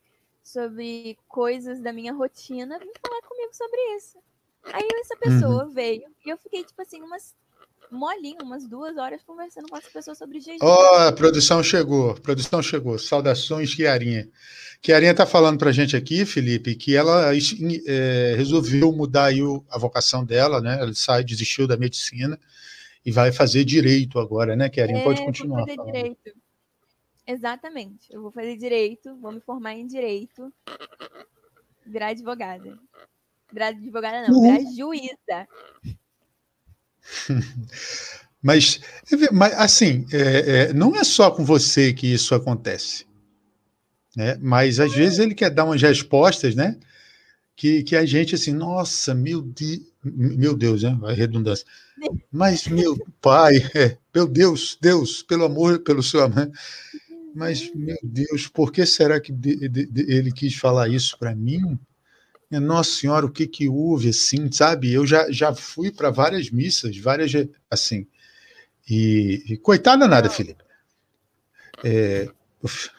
Speaker 2: sobre coisas da minha rotina, vem falar comigo sobre isso. Aí essa pessoa uhum. veio e eu fiquei, tipo assim, umas molinho, umas duas horas conversando com essa pessoa sobre jejum.
Speaker 1: Ó, oh, a produção chegou, a produção chegou. Saudações, Kiarinha. Kiarinha tá falando pra gente aqui, Felipe, que ela é, resolveu mudar aí a vocação dela, né? Ela sai, desistiu da medicina e vai fazer direito agora, né, Kiarinha? É, Pode continuar.
Speaker 2: Vou fazer falando. direito. Exatamente. Eu vou fazer direito, vou me formar em direito, virar advogada. Virar advogada não, virar juíza.
Speaker 1: Mas, mas assim, é, é, não é só com você que isso acontece. Né? Mas às vezes ele quer dar umas respostas, né? Que, que a gente, assim, nossa, meu, Deus, meu Deus, né? A redundância. Mas, meu pai, é, meu Deus, Deus, pelo amor, pelo seu amor. Mas, meu Deus, por que será que de, de, de, ele quis falar isso para mim? Nossa Senhora, o que que houve, assim, sabe? Eu já, já fui para várias missas, várias, assim. E, e coitada nada, Felipe. É,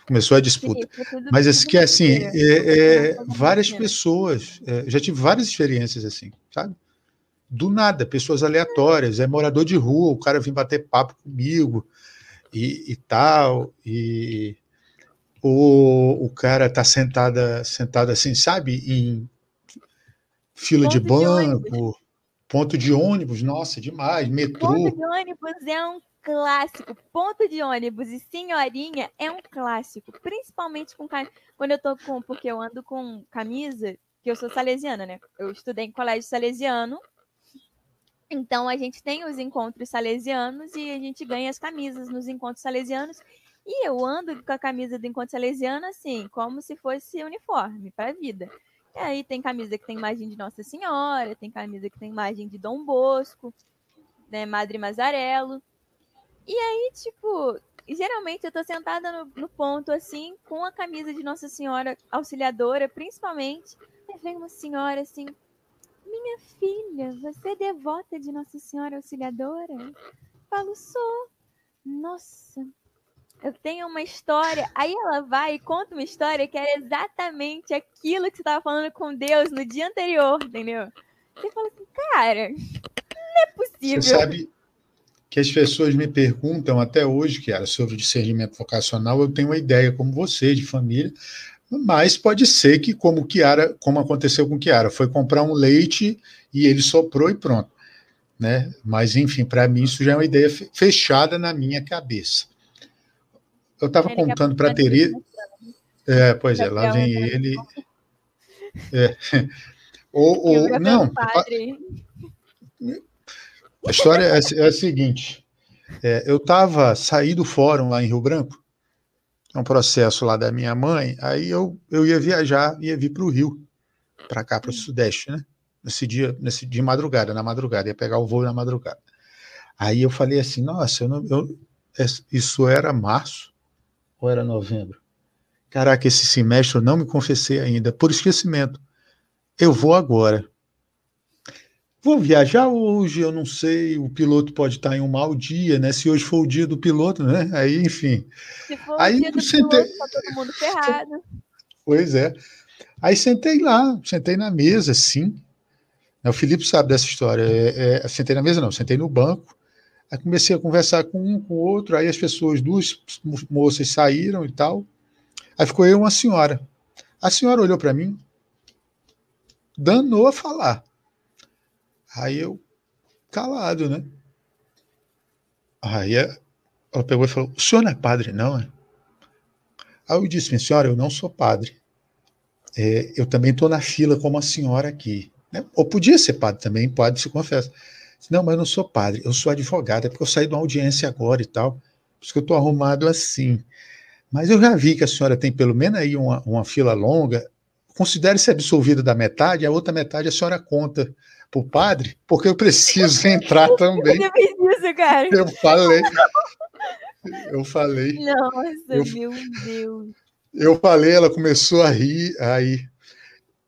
Speaker 1: começou a disputa. Mas assim, que assim, é, é, várias pessoas, é, já tive várias experiências assim, sabe? Do nada, pessoas aleatórias, é morador de rua, o cara vem bater papo comigo, e, e tal, e o, o cara tá sentada, sentado assim, sabe, em fila ponto de banco, de ponto de ônibus, nossa, demais, metrô.
Speaker 2: Ponto de ônibus é um clássico. Ponto de ônibus e senhorinha é um clássico, principalmente com quando eu tô com, porque eu ando com camisa, que eu sou salesiana, né? Eu estudei em colégio salesiano então a gente tem os encontros salesianos e a gente ganha as camisas nos encontros salesianos. E eu ando com a camisa do encontro salesiano assim, como se fosse uniforme para a vida. E aí tem camisa que tem imagem de Nossa Senhora, tem camisa que tem imagem de Dom Bosco, né, Madre Mazarello. E aí, tipo, geralmente eu tô sentada no, no, ponto assim, com a camisa de Nossa Senhora Auxiliadora, principalmente. Aí vem uma senhora assim, minha filha, você é devota de Nossa Senhora Auxiliadora? Falo, sou. Nossa, eu tenho uma história. Aí ela vai e conta uma história que era exatamente aquilo que você estava falando com Deus no dia anterior, entendeu? Você fala assim, cara, não é possível.
Speaker 1: Você sabe que as pessoas me perguntam até hoje, que era sobre discernimento vocacional, eu tenho uma ideia, como você, de família, mas pode ser que, como Kiara, como aconteceu com Kiara, foi comprar um leite e ele soprou e pronto. Né? Mas, enfim, para mim isso já é uma ideia fechada na minha cabeça. Eu estava contando para a Tereza. É, pois é, lá vem ele. É. Ou, ou, não. A história é, é a seguinte: é, eu estava saí do fórum lá em Rio Branco é um processo lá da minha mãe, aí eu, eu ia viajar, ia vir para o Rio, para cá, para o Sudeste, né? Nesse dia, nesse de madrugada, na madrugada, ia pegar o voo na madrugada. Aí eu falei assim, nossa, eu não, eu, isso era março ou era novembro? Caraca, esse semestre eu não me confessei ainda, por esquecimento. Eu vou agora. vou viajar hoje, eu não sei, o piloto pode estar em um mau dia, né? Se hoje for o dia do piloto, né? Aí, enfim.
Speaker 2: Se for Aí, o dia do sentei... piloto, tá todo mundo ferrado.
Speaker 1: Pois é. Aí sentei lá, sentei na mesa, sim. O Felipe sabe dessa história. É, é, sentei na mesa, não, sentei no banco. Aí comecei a conversar com um, com o outro. Aí as pessoas, duas moças saíram e tal. Aí ficou eu e uma senhora. A senhora olhou para mim, danou a falar. Aí eu, calado, né? Aí ela pegou e falou: O senhor não é padre, não? É? Aí eu disse: Minha senhora, eu não sou padre. É, eu também estou na fila como a senhora aqui. Né? Ou podia ser padre também, pode se confessa. Não, mas eu não sou padre, eu sou advogado, é porque eu saí de uma audiência agora e tal. Por isso que eu estou arrumado assim. Mas eu já vi que a senhora tem pelo menos aí uma, uma fila longa. Considere-se absolvida da metade, a outra metade a senhora conta para o padre, porque eu preciso entrar também.
Speaker 2: Você fez isso, cara?
Speaker 1: Eu falei. Eu falei.
Speaker 2: Nossa, eu, meu Deus.
Speaker 1: Eu falei, ela começou a rir. Aí,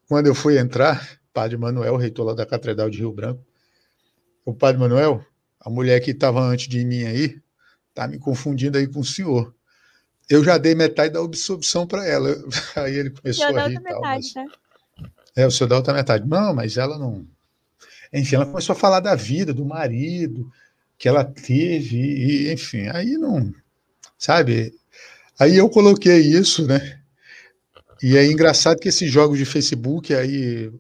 Speaker 1: quando eu fui entrar, Padre Manuel, reitor lá da Catedral de Rio Branco, o Padre Manuel, a mulher que estava antes de mim aí, tá me confundindo aí com o senhor. Eu já dei metade da absorção para ela. Aí ele começou a rir. Tal, metade, mas... tá? É, o senhor dá outra metade. Não, mas ela não. Enfim, ela começou a falar da vida, do marido que ela teve, e, enfim, aí não. Sabe? Aí eu coloquei isso, né? E é engraçado que esses jogos de Facebook, aí,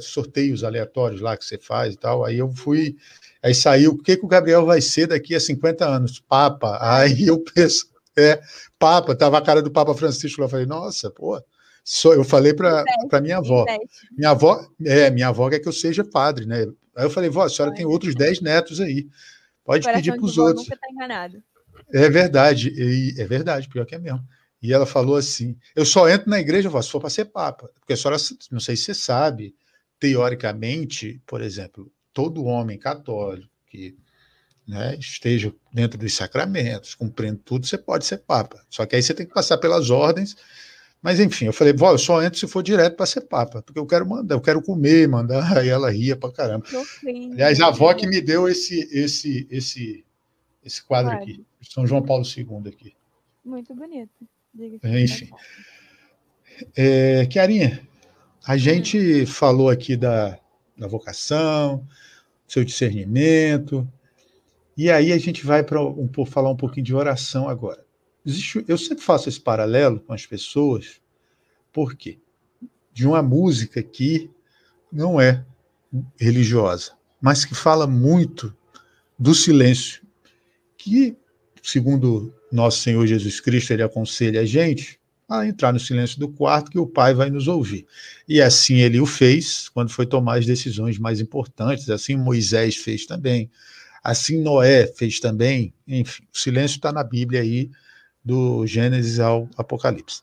Speaker 1: sorteios aleatórios lá que você faz e tal, aí eu fui. Aí saiu, o que, que o Gabriel vai ser daqui a 50 anos? Papa. Aí eu penso, é, Papa, tava a cara do Papa Francisco lá, eu falei, nossa, pô, só, eu falei para minha avó. Minha avó, é, minha avó quer que eu seja padre, né? Aí eu falei, vó, a senhora tem outros 10 netos aí. Pode pedir para os outros. Nunca tá enganado. É verdade, é verdade, pior que é mesmo. E ela falou assim: eu só entro na igreja se for para ser papa. Porque a senhora, não sei se você sabe, teoricamente, por exemplo, todo homem católico que né, esteja dentro dos sacramentos, cumprindo tudo, você pode ser papa. Só que aí você tem que passar pelas ordens mas enfim, eu falei, vó, eu só entro se for direto para ser papa, porque eu quero mandar, eu quero comer, mandar. Aí ela ria para caramba. Aliás, a avó que me deu esse esse esse esse quadro aqui, São João Paulo II aqui.
Speaker 2: Muito bonito.
Speaker 1: Enfim. É, Chiarinha, a hum. gente hum. falou aqui da, da vocação, seu discernimento, e aí a gente vai para um, falar um pouquinho de oração agora. Existe, eu sempre faço esse paralelo com as pessoas, por quê? De uma música que não é religiosa, mas que fala muito do silêncio, que, segundo nosso Senhor Jesus Cristo, ele aconselha a gente a entrar no silêncio do quarto que o Pai vai nos ouvir. E assim ele o fez quando foi tomar as decisões mais importantes, assim Moisés fez também, assim Noé fez também, enfim, o silêncio está na Bíblia aí, do Gênesis ao Apocalipse.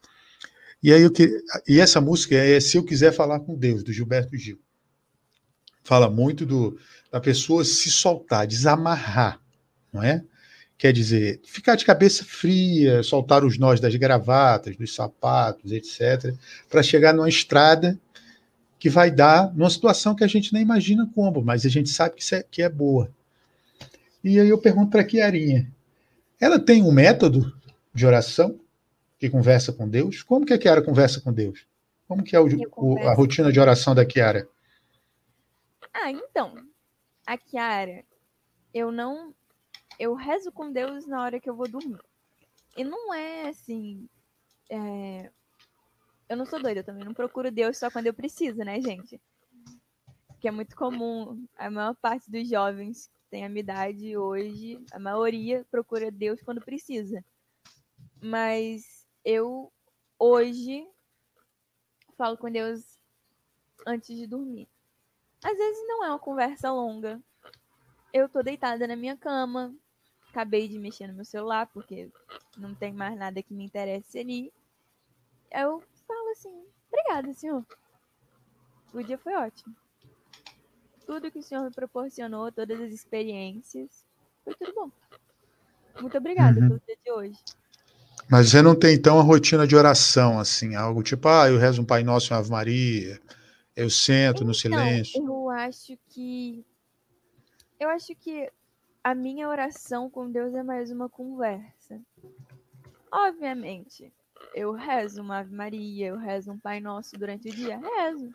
Speaker 1: E aí que, e essa música é Se eu quiser falar com Deus, do Gilberto Gil. Fala muito do, da pessoa se soltar, desamarrar, não é? Quer dizer, ficar de cabeça fria, soltar os nós das gravatas, dos sapatos, etc., para chegar numa estrada que vai dar numa situação que a gente nem imagina como, mas a gente sabe que, é, que é boa. E aí eu pergunto para a Chiarinha, ela tem um método de oração, que conversa com Deus? Como que a Kiara conversa com Deus? Como que é o, o, a rotina de oração da Kiara?
Speaker 2: Ah, então, a Kiara, eu não... Eu rezo com Deus na hora que eu vou dormir. E não é assim... É... Eu não sou doida eu também, não procuro Deus só quando eu preciso, né, gente? Que é muito comum, a maior parte dos jovens que tem a minha idade hoje, a maioria procura Deus quando precisa. Mas eu hoje falo com Deus antes de dormir. Às vezes não é uma conversa longa. Eu tô deitada na minha cama, acabei de mexer no meu celular porque não tem mais nada que me interesse ali. Eu falo assim: "Obrigada, senhor. O dia foi ótimo. Tudo que o senhor me proporcionou, todas as experiências, foi tudo bom. Muito obrigada uhum. pelo dia de hoje."
Speaker 1: Mas você não tem, então, a rotina de oração, assim, algo tipo, ah, eu rezo um Pai Nosso e Ave Maria, eu sento então, no silêncio.
Speaker 2: Eu acho que Eu acho que a minha oração com Deus é mais uma conversa. Obviamente, eu rezo uma Ave Maria, eu rezo um Pai Nosso durante o dia, rezo.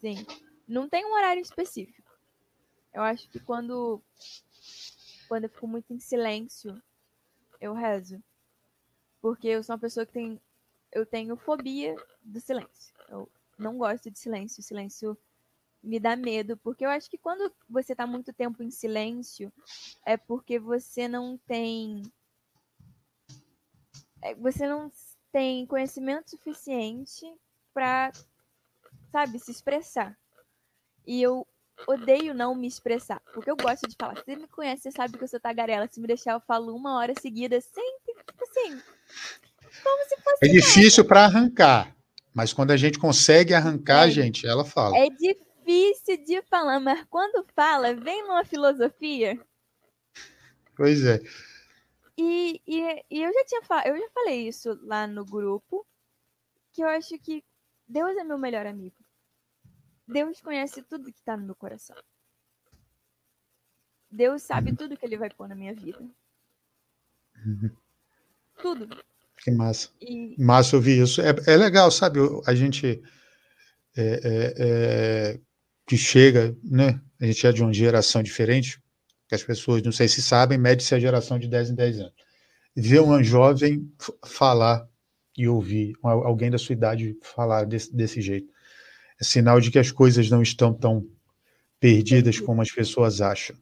Speaker 2: Sim, não tem um horário específico. Eu acho que quando quando eu fico muito em silêncio, eu rezo. Porque eu sou uma pessoa que tem eu tenho fobia do silêncio. Eu não gosto de silêncio. Silêncio me dá medo, porque eu acho que quando você está muito tempo em silêncio, é porque você não tem. É, você não tem conhecimento suficiente para, sabe, se expressar. E eu odeio não me expressar, porque eu gosto de falar. Se você me conhece, você sabe que eu sou tagarela. Se me deixar, eu falo uma hora seguida, sempre, assim, como se fosse.
Speaker 1: É difícil para arrancar. Mas quando a gente consegue arrancar, é, gente, ela fala.
Speaker 2: É difícil difícil de falar, mas quando fala, vem numa filosofia.
Speaker 1: Pois é.
Speaker 2: E, e, e eu já tinha eu já falei isso lá no grupo, que eu acho que Deus é meu melhor amigo. Deus conhece tudo que está no meu coração. Deus sabe uhum. tudo que ele vai pôr na minha vida.
Speaker 1: Uhum.
Speaker 2: Tudo.
Speaker 1: Que massa. E... Massa ouvir isso. É, é legal, sabe? A gente. É, é, é que chega, né? A gente é de uma geração diferente, que as pessoas, não sei se sabem, mede-se a geração de 10 em 10 anos. Ver uma jovem falar e ouvir alguém da sua idade falar desse, desse jeito. É sinal de que as coisas não estão tão perdidas como as pessoas acham.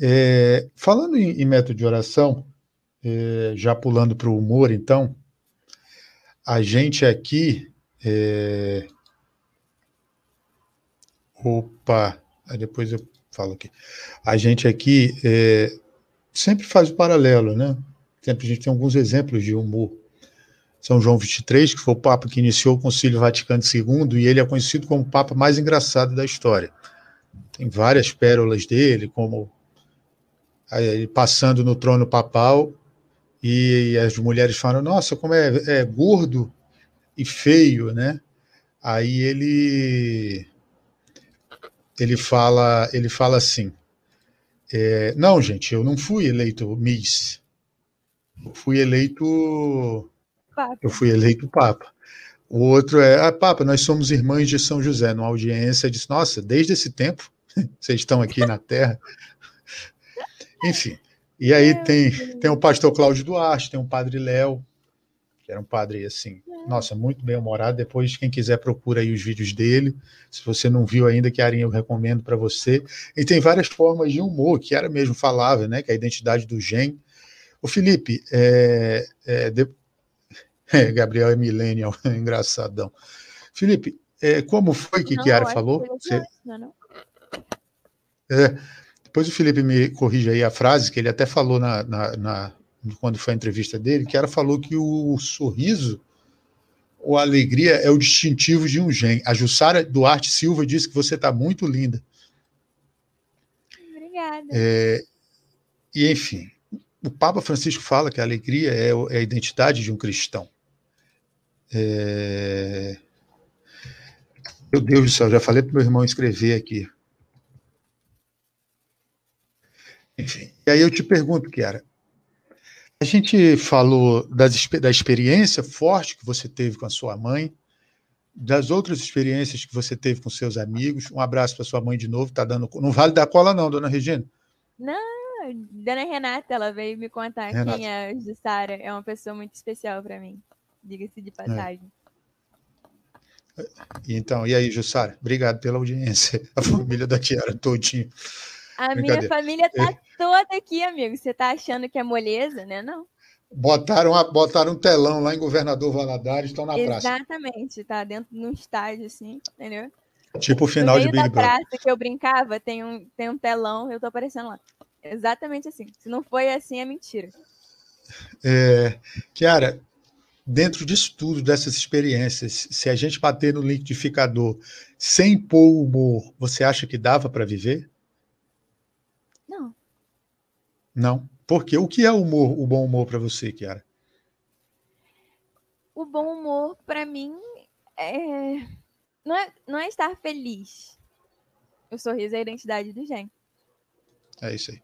Speaker 1: É, falando em, em, método de oração, é, já pulando para o humor, então, a gente aqui é, Opa, aí depois eu falo aqui. A gente aqui é, sempre faz o paralelo, né? Sempre a gente tem alguns exemplos de humor. São João 23, que foi o Papa que iniciou o Concílio Vaticano II, e ele é conhecido como o Papa mais engraçado da história. Tem várias pérolas dele, como ele passando no trono papal, e as mulheres falam, nossa, como é, é gordo e feio, né? Aí ele ele fala, ele fala assim: é, não, gente, eu não fui eleito Miss, eu fui eleito, Papa. eu fui eleito Papa. O outro é, ah, Papa, nós somos irmãs de São José. Numa audiência, disse, nossa, desde esse tempo vocês estão aqui na Terra. Enfim. E aí tem, tem o pastor Cláudio Duarte, tem o padre Léo, que era um padre assim, nossa, muito bem humorado. Depois, quem quiser, procura aí os vídeos dele. Se você não viu ainda, que eu recomendo para você. E tem várias formas de humor, que era mesmo falava, né? Que é a identidade do gen. O Felipe, é, é, de... é, Gabriel é millennial, engraçadão. Felipe, é, como foi que não, Kiara falou? Você... Não, não. É, depois o Felipe me corrige aí a frase que ele até falou na, na, na quando foi a entrevista dele, que ela falou que o sorriso a alegria é o distintivo de um gen. A Jussara Duarte Silva disse que você está muito linda.
Speaker 2: Obrigada.
Speaker 1: É, e, enfim, o Papa Francisco fala que a alegria é, é a identidade de um cristão. É... Meu Deus do céu, já falei para meu irmão escrever aqui. Enfim, e aí eu te pergunto, Kiara, a gente falou das, da experiência forte que você teve com a sua mãe, das outras experiências que você teve com seus amigos. Um abraço para sua mãe de novo. Tá dando, não vale dar cola, não, dona Regina?
Speaker 2: Não, dona Renata, ela veio me contar Renata. quem é a Jussara. É uma pessoa muito especial para mim, diga-se de passagem.
Speaker 1: É. Então, e aí, Jussara? Obrigado pela audiência. A família da Tiara todinho.
Speaker 2: A minha família tá é. Toda aqui, amigo. Você tá achando que é moleza, né? Não.
Speaker 1: Botaram, botaram um telão lá em Governador Valadares, estão na
Speaker 2: Exatamente,
Speaker 1: praça.
Speaker 2: Exatamente, tá dentro de um estádio, assim, entendeu?
Speaker 1: Tipo o final de Big
Speaker 2: Brother. Na praça que eu brincava, tem um, tem um telão, eu tô aparecendo lá. Exatamente assim. Se não foi assim, é mentira.
Speaker 1: É, Kiara, dentro disso tudo, dessas experiências, se a gente bater no liquidificador sem pôr o humor, você acha que dava para viver? Não. Porque o que é o humor, o bom humor para você, Kiara?
Speaker 2: O bom humor para mim é... Não, é não é estar feliz. O sorriso é a identidade do Gen.
Speaker 1: É isso aí.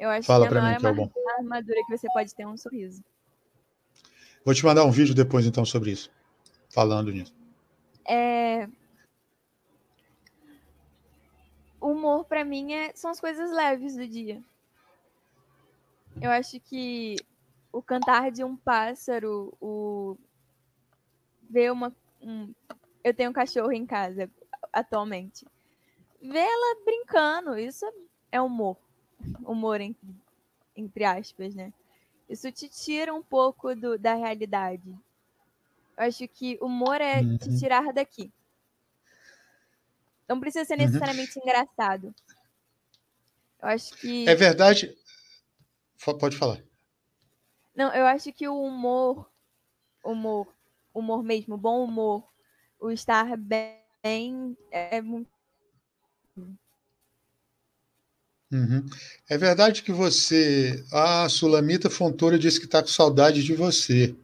Speaker 2: Eu acho
Speaker 1: Fala
Speaker 2: que a
Speaker 1: pra mim
Speaker 2: maior
Speaker 1: que é bom.
Speaker 2: armadura que você pode ter é um sorriso.
Speaker 1: Vou te mandar um vídeo depois, então, sobre isso. Falando nisso.
Speaker 2: É... O humor, pra mim, é... são as coisas leves do dia. Eu acho que o cantar de um pássaro, o ver uma. Um... Eu tenho um cachorro em casa atualmente. Ver ela brincando, isso é humor. Humor entre, entre aspas, né? Isso te tira um pouco do, da realidade. Eu acho que humor é
Speaker 1: Uhum.
Speaker 2: te tirar daqui. Não precisa ser
Speaker 1: Uhum.
Speaker 2: necessariamente engraçado. Eu acho que.
Speaker 1: É verdade. Pode falar.
Speaker 2: Não, eu acho que o humor, humor, humor mesmo, bom humor, o estar bem é muito.
Speaker 1: Uhum. É verdade que você. A Sulamita Fontoura disse que está com saudade de você.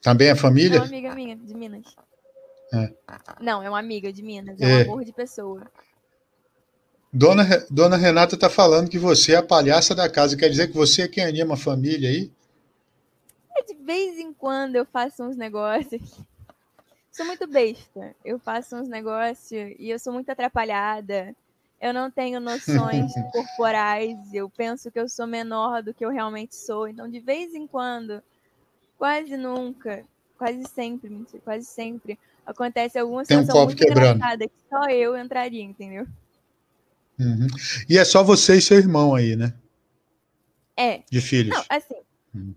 Speaker 1: Também é
Speaker 2: É
Speaker 1: família?
Speaker 2: uma amiga minha de Minas.
Speaker 1: É.
Speaker 2: Não, é uma amiga de Minas, é,
Speaker 1: É.
Speaker 2: um amor de pessoa.
Speaker 1: Dona, Dona Renata está falando que você é a palhaça da casa. Quer dizer que você é quem anima a família aí?
Speaker 2: É, de vez em quando eu faço uns negócios. Sou muito besta. Eu faço uns negócios e eu sou muito atrapalhada. Eu não tenho noções corporais. Eu penso que eu sou menor do que eu realmente sou. Então, de vez em quando, quase nunca, quase sempre, quase sempre, acontece alguma
Speaker 1: Tem um
Speaker 2: situação muito
Speaker 1: quebrando.
Speaker 2: engraçada que só eu entraria, entendeu?
Speaker 1: Uhum. E é só você e seu irmão aí, né?
Speaker 2: É,
Speaker 1: De filhos.
Speaker 2: Não, assim.
Speaker 1: Hum.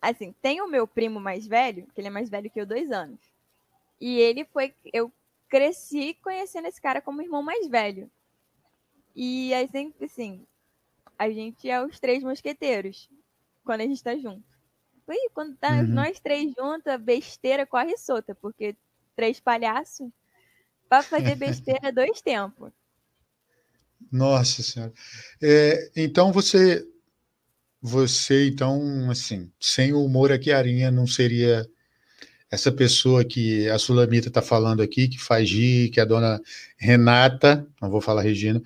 Speaker 2: Assim, tem o meu primo mais velho, que ele é mais velho que eu dois anos. E ele foi. Eu cresci conhecendo esse cara como irmão mais velho. E sempre assim, a gente é os três mosqueteiros quando a gente tá junto. E quando tá
Speaker 1: Uhum.
Speaker 2: nós três juntos, a besteira corre solta, porque três palhaços, pra fazer besteira dois tempos.
Speaker 1: Nossa Senhora. É, então você. Você, então, assim, sem o humor aqui, Arinha não seria essa pessoa que a Sulamita está falando aqui, que faz rir, que a dona Renata, não vou falar Regina,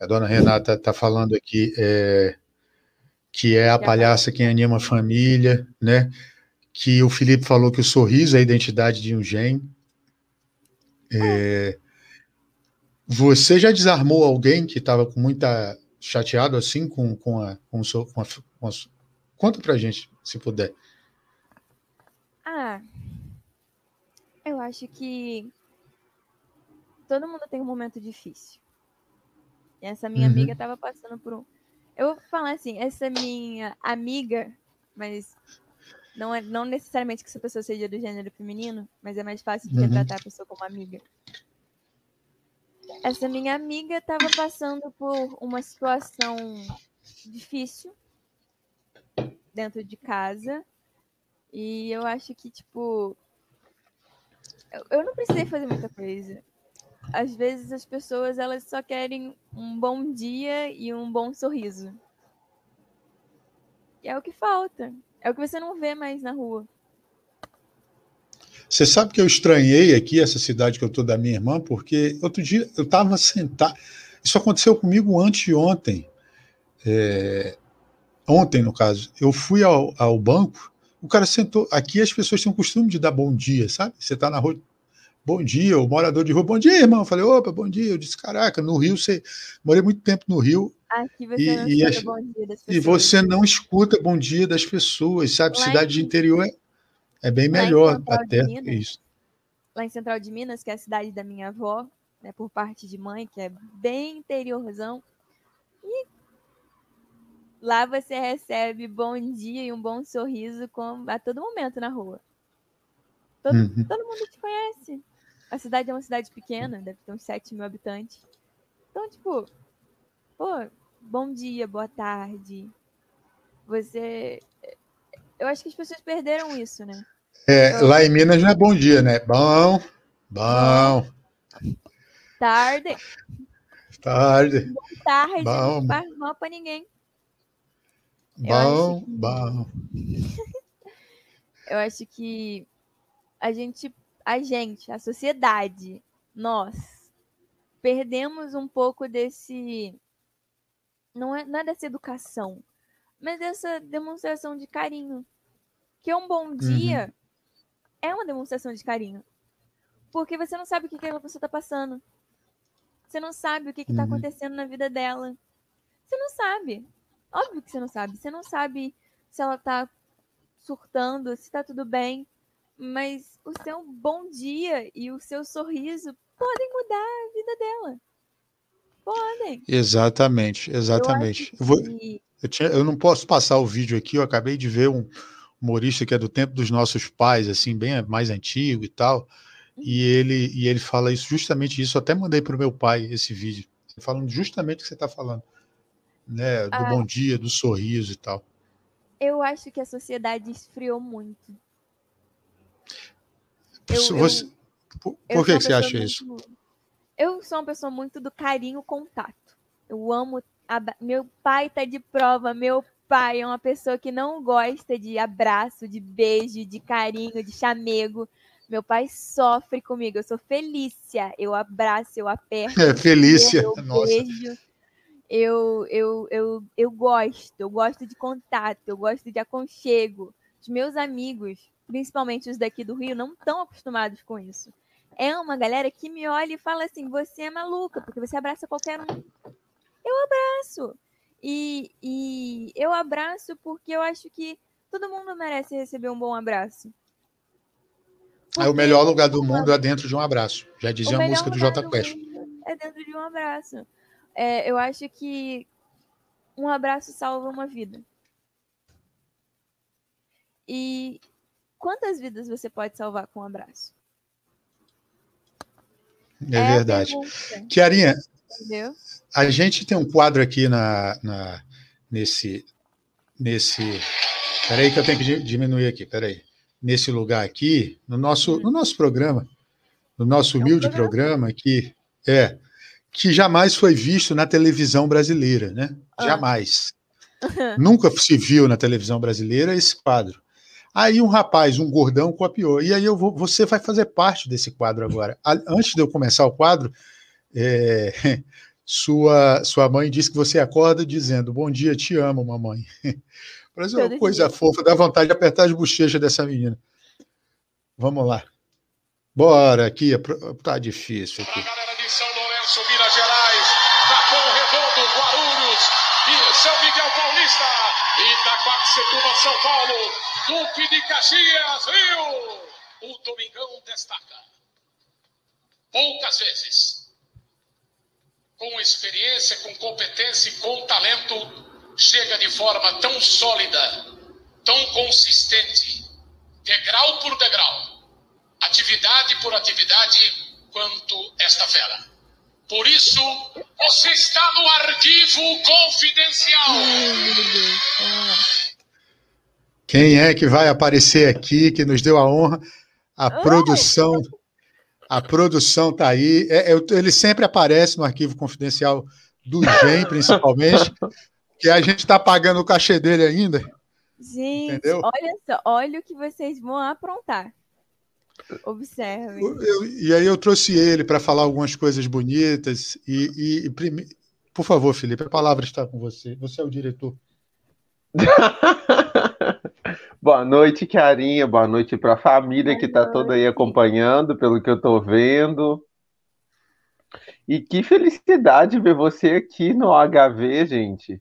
Speaker 1: a dona Renata está falando aqui, é, que é a
Speaker 2: Que é a
Speaker 1: palhaça quem anima a família, né? Que o Felipe falou que o sorriso é a identidade de um gênio. É, você já desarmou alguém que estava com muita chateado assim com, com a com com a, com a, conta pra gente se puder
Speaker 2: Ah, eu acho que todo mundo tem um momento difícil. E essa minha
Speaker 1: Uhum.
Speaker 2: amiga tava passando por um. Eu vou falar assim, essa minha amiga, mas não é não necessariamente que essa pessoa seja do gênero feminino, mas é mais fácil de
Speaker 1: Uhum.
Speaker 2: retratar a pessoa como amiga. Essa minha amiga tava passando por uma situação difícil dentro de casa. E eu acho que, tipo. Eu não precisei fazer muita coisa. Às vezes as pessoas elas só querem um bom dia e um bom sorriso. E é o que falta. É o que você não vê mais na rua.
Speaker 1: Você sabe que eu estranhei aqui essa cidade que eu tô da minha irmã, porque outro dia eu estava sentado. Isso aconteceu comigo anteontem. É, ontem, no caso. Eu fui ao, ao banco, o cara sentou. Aqui as pessoas têm o costume de dar bom dia, sabe? Você está na rua, bom dia, o morador de rua, bom dia, irmão. Eu falei, opa, bom dia. Eu disse, caraca, no Rio, você. Morei muito tempo no Rio
Speaker 2: Aqui você
Speaker 1: E-
Speaker 2: não
Speaker 1: e
Speaker 2: escuta bom dia das
Speaker 1: e
Speaker 2: pessoas.
Speaker 1: você não escuta bom dia das pessoas, sabe?
Speaker 2: Lá
Speaker 1: Cidade de interior é, é bem
Speaker 2: lá
Speaker 1: melhor até
Speaker 2: Minas,
Speaker 1: isso.
Speaker 2: Lá em Central de Minas, que é a cidade da minha avó, né, por parte de mãe, que é bem interiorzão. E lá você recebe bom dia e um bom sorriso com, a todo momento na rua. Todo,
Speaker 1: Uhum.
Speaker 2: todo mundo te conhece. A cidade é uma cidade pequena, deve ter uns 7 mil habitantes. Então, tipo, pô, bom dia, boa tarde. Você. Eu acho que as pessoas perderam isso, né?
Speaker 1: É, lá em Minas não é bom dia, né? Bom, bom,
Speaker 2: Tarde,
Speaker 1: tarde,
Speaker 2: tarde,
Speaker 1: Bom.
Speaker 2: não faz mal pra ninguém.
Speaker 1: Bom,
Speaker 2: que-
Speaker 1: bom.
Speaker 2: Eu acho que a gente, a gente, a sociedade, nós, perdemos um pouco desse. Não é, não é dessa educação, mas dessa demonstração de carinho. Que um bom dia uhum. É uma demonstração de carinho. Porque você não sabe o que aquela pessoa está passando. Você não sabe o que está uhum. acontecendo na vida dela. Você não sabe. Óbvio que você não sabe. Você não sabe se ela está surtando, se está tudo bem. Mas o seu bom dia e o seu sorriso podem mudar a vida dela. Podem.
Speaker 1: Exatamente, exatamente. Eu, vou, eu, tinha, eu, não posso passar o vídeo aqui, eu acabei de ver um humorista que é do tempo dos nossos pais, assim, bem mais antigo e tal. E uhum. ele, e ele fala isso, justamente isso. Eu até mandei para o meu pai esse vídeo, falando justamente o que você está falando, né? Do ah, bom dia, do sorriso e tal.
Speaker 2: Eu acho que a sociedade esfriou muito.
Speaker 1: Eu, você, eu, por, que, que você acha muito, isso?
Speaker 2: Eu sou uma pessoa muito do carinho contato. Eu amo. Meu pai tá de prova. Meu pai é uma pessoa que não gosta de abraço, de beijo, de carinho, de chamego. Meu pai sofre comigo. Eu sou Felícia. Eu abraço, eu aperto.
Speaker 1: É, Felícia. Eu Nossa. beijo.
Speaker 2: Eu, eu, eu, eu gosto. Eu gosto de contato. Eu gosto de aconchego. Os meus amigos, principalmente os daqui do Rio, não estão acostumados com isso é uma galera que me olha e fala assim: você é maluca, porque você abraça qualquer um. Eu abraço. E, e eu abraço porque eu acho que todo mundo merece receber um bom abraço.
Speaker 1: Porque o melhor lugar do mundo é dentro de um abraço. Já dizia a música do J Quest.
Speaker 2: É dentro de um abraço. É, eu acho que um abraço salva uma vida. E quantas vidas você pode salvar com um abraço?
Speaker 1: É, é verdade. Kiarinha, a gente tem um quadro aqui na, na, nesse. nesse Peraí, que eu tenho que diminuir aqui, peraí. Nesse lugar aqui, no nosso, no nosso programa, no nosso humilde é um programa. programa que é que jamais foi visto na televisão brasileira, né? Ah. Jamais. Nunca se viu na televisão brasileira esse quadro. Aí um rapaz, um gordão, copiou. E aí eu vou, você vai fazer parte desse quadro agora. Antes de eu começar o quadro, é, sua, sua mãe disse que você acorda dizendo: Bom dia, te amo, mamãe. Parece uma coisa fofa, dá vontade de apertar as bochechas dessa menina. Vamos lá. Bora aqui, tá difícil aqui. A galera de São Lourenço, Minas Gerais, Capão Redondo, Guarulhos e São Miguel Paulista, Itaquaquecetuba, São Paulo, Duque de Caxias, Rio. O Domingão destaca. Poucas vezes, com experiência, com competência e com talento, chega de forma tão sólida, tão consistente, degrau por degrau, atividade por atividade, quanto esta fera. Por isso, você está no arquivo confidencial. Quem é que vai aparecer aqui, que nos deu a honra? A produção. A produção está aí. É, é, ele sempre aparece no arquivo confidencial do GEM, principalmente, que a gente está pagando o cachê dele ainda.
Speaker 2: Gente, entendeu? olha só, olha o que vocês vão aprontar. Observe.
Speaker 1: e aí eu trouxe ele para falar algumas coisas bonitas. E, e, e prime... por favor, Felipe, a palavra está com você. Você é o diretor.
Speaker 3: Boa noite, Carinha. Boa noite para a família que está toda aí acompanhando, pelo que eu estou vendo. E que felicidade ver você aqui no HV, gente.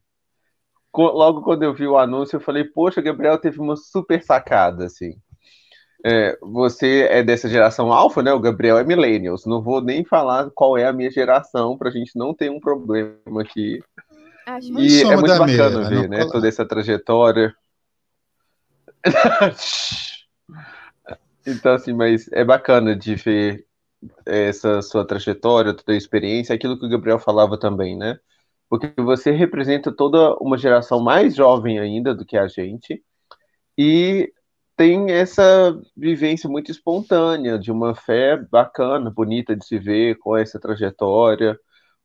Speaker 3: Logo quando eu vi o anúncio, eu falei, poxa, Gabriel teve uma super sacada, assim. É, você é dessa geração alfa, né? O Gabriel é millennials. Não vou nem falar qual é a minha geração para a gente não ter um problema aqui. Acho e é muito bacana ver, né? Toda essa trajetória. então, assim, mas é bacana de ver essa sua trajetória, toda a experiência, aquilo que o Gabriel falava também, né? Porque você representa toda uma geração mais jovem ainda do que a gente e tem essa vivência muito espontânea, de uma fé bacana, bonita de se ver, com essa trajetória,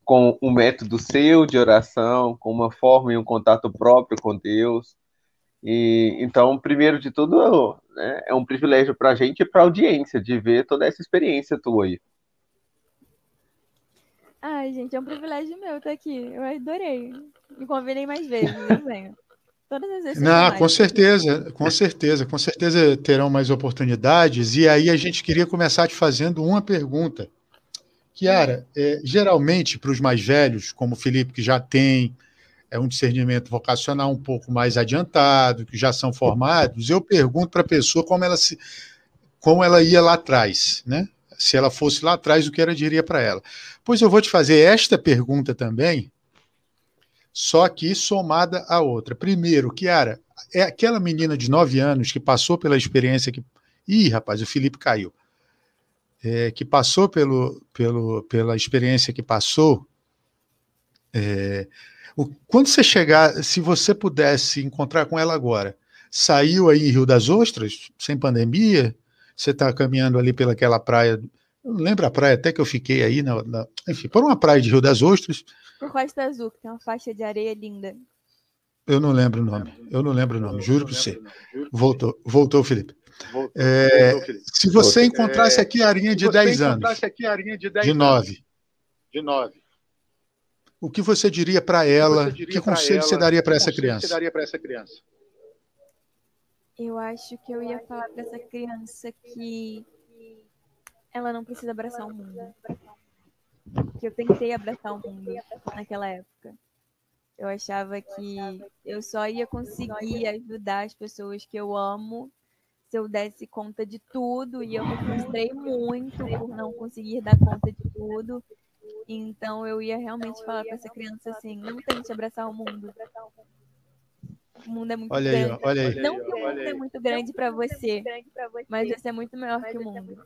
Speaker 3: com um método seu de oração, com uma forma e um contato próprio com Deus. E então, primeiro de tudo, né, é um privilégio para a gente e para a audiência de ver toda essa experiência tua aí.
Speaker 2: Ai, gente, é um privilégio meu estar aqui. Eu adorei. Me convidem mais vezes, eu venho.
Speaker 1: Todas as vezes. Não, com certeza, com certeza, com certeza terão mais oportunidades. E aí a gente queria começar te fazendo uma pergunta. Kiara, é, geralmente para os mais velhos, como o Felipe, que já tem é, um discernimento vocacional um pouco mais adiantado, que já são formados, eu pergunto para a pessoa como ela se como ela ia lá atrás, né? Se ela fosse lá atrás, o que ela diria para ela? Pois eu vou te fazer esta pergunta também, só que somada a outra. Primeiro, Kiara, é aquela menina de 9 anos que passou pela experiência que. Ih, rapaz, o Felipe caiu. É, que passou pelo, pelo, pela experiência que passou. É, o, quando você chegar, se você pudesse encontrar com ela agora, saiu aí em Rio das Ostras, sem pandemia, você está caminhando ali pelaquela praia. Lembra a praia até que eu fiquei aí, na, na, enfim, por uma praia de Rio das Ostras,
Speaker 2: por Costa Azul, que tem uma faixa de areia linda.
Speaker 1: Eu não lembro o nome. Eu não lembro o nome, juro para você. Voltou, voltou, Felipe. É, se você encontrasse aqui a arinha de 10 anos, de 9, de 9, o que você diria para ela? Que conselho você daria para essa criança?
Speaker 2: Eu acho que eu ia falar para essa criança que ela não precisa abraçar o mundo que eu tentei abraçar o mundo naquela época. Eu achava que eu só ia conseguir ajudar as pessoas que eu amo se eu desse conta de tudo, e eu me frustrei muito por não conseguir dar conta de tudo. Então eu ia realmente falar para essa criança assim: não tente abraçar o mundo. O mundo é muito
Speaker 1: olha
Speaker 2: grande.
Speaker 1: Aí, olha aí.
Speaker 2: Não que o mundo é muito grande para você, mas você é muito maior que o mundo.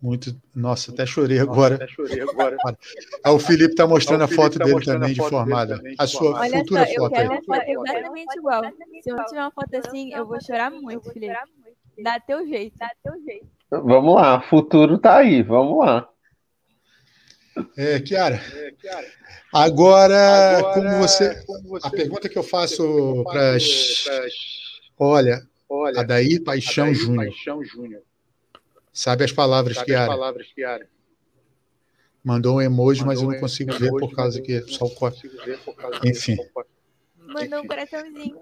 Speaker 1: Muito. Nossa, até chorei agora. Até chorei agora. ah, o Felipe está mostrando a foto tá dele também de formada. A sua Olha futura só, foto.
Speaker 2: Eu quero uma foto exatamente igual. Se eu tiver uma foto assim, eu vou chorar muito, Felipe. Dá teu jeito. Dá teu jeito.
Speaker 3: Vamos lá, futuro tá aí, vamos lá.
Speaker 1: É, Kiara. É, Kiara. Agora, Agora como, você, como, você, A pergunta que eu faço para as. Olha, olha, Adair Paixão Júnior. Sabe as palavras, Sabe Kiara? As palavras, Kiara. Mandou um emoji, Mandou mas eu não consigo ver por causa que só o corte. Enfim.
Speaker 2: Mandou um coraçãozinho.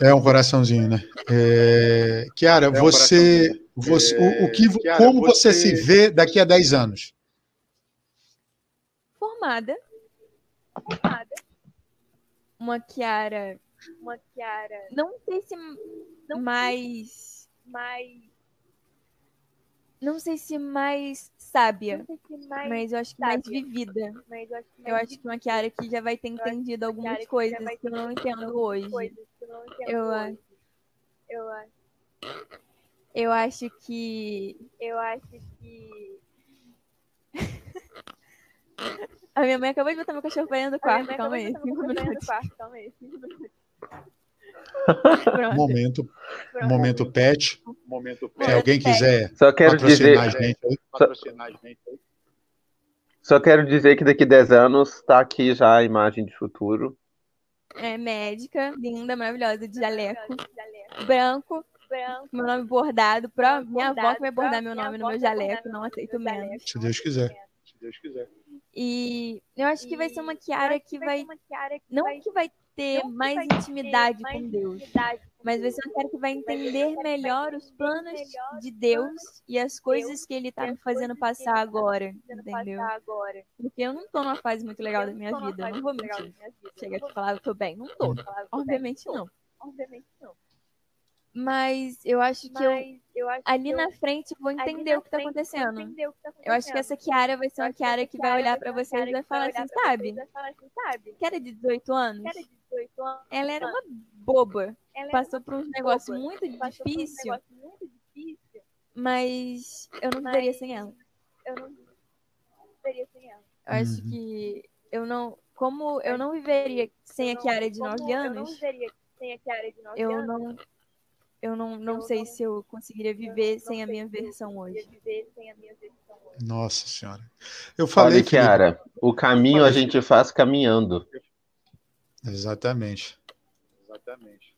Speaker 1: É um coraçãozinho, né? É... Kiara, é um você, você é... o, o, que, Kiara, como você... você... se vê daqui a 10 anos?
Speaker 2: Formada. Formada. Uma Kiara. Uma Kiara. Não sei se não mais. Mais não sei se mais sábia, se mais mas eu acho que sábia. mais vivida. Mas eu acho que, eu acho que uma Kiara que já vai ter entendido algumas coisas que, eu não entendo hoje. Eu acho. Eu acho. Eu acho que. Eu acho que. A minha mãe acabou de botar meu cachorro pra dentro do quarto. Calma aí. Calma. Cinco minutos.
Speaker 1: momento, momento pet. Momento pet. Se alguém quiser
Speaker 3: só quero dizer, a gente, só, só quero dizer que daqui a 10 anos está aqui já a imagem de futuro.
Speaker 2: É médica, linda, maravilhosa, de jaleco, branco, branco, meu nome bordado. Pro, minha avó que vai bordar meu nome no meu jaleco, não aceito menos.
Speaker 1: Se Deus quiser. Se Deus quiser.
Speaker 2: E eu acho que vai ser uma Kiara que vai. Não que vai ter mais intimidade com Deus, mas vai ser uma Kiara que vai entender melhor os planos de Deus e as coisas que Ele está me fazendo passar agora, entendeu? Porque eu não estou numa fase muito legal da minha vida, não vou mentir. Chega aqui e falar, eu tô bem. Não tô. Obviamente não. Obviamente não. Mas eu acho que eu, eu acho ali que na frente vou entender o que está acontecendo. Eu acho que essa Kiara vai ser uma Kiara que vai olhar para vocês e vai falar assim, sabe? Que era de 18 anos. Ela era uma boba. Passou por um negócio muito difícil. Mas eu não viveria sem ela. Eu não viveria sem ela. Eu acho uhum. que eu não. Como eu não viveria sem a Kiara de 9 anos, eu não eu não, não eu sei não, se eu conseguiria viver sem a minha versão hoje.
Speaker 1: Nossa senhora. Eu falei,
Speaker 3: que Kiara, o caminho a gente faz caminhando.
Speaker 1: Exatamente. Exatamente.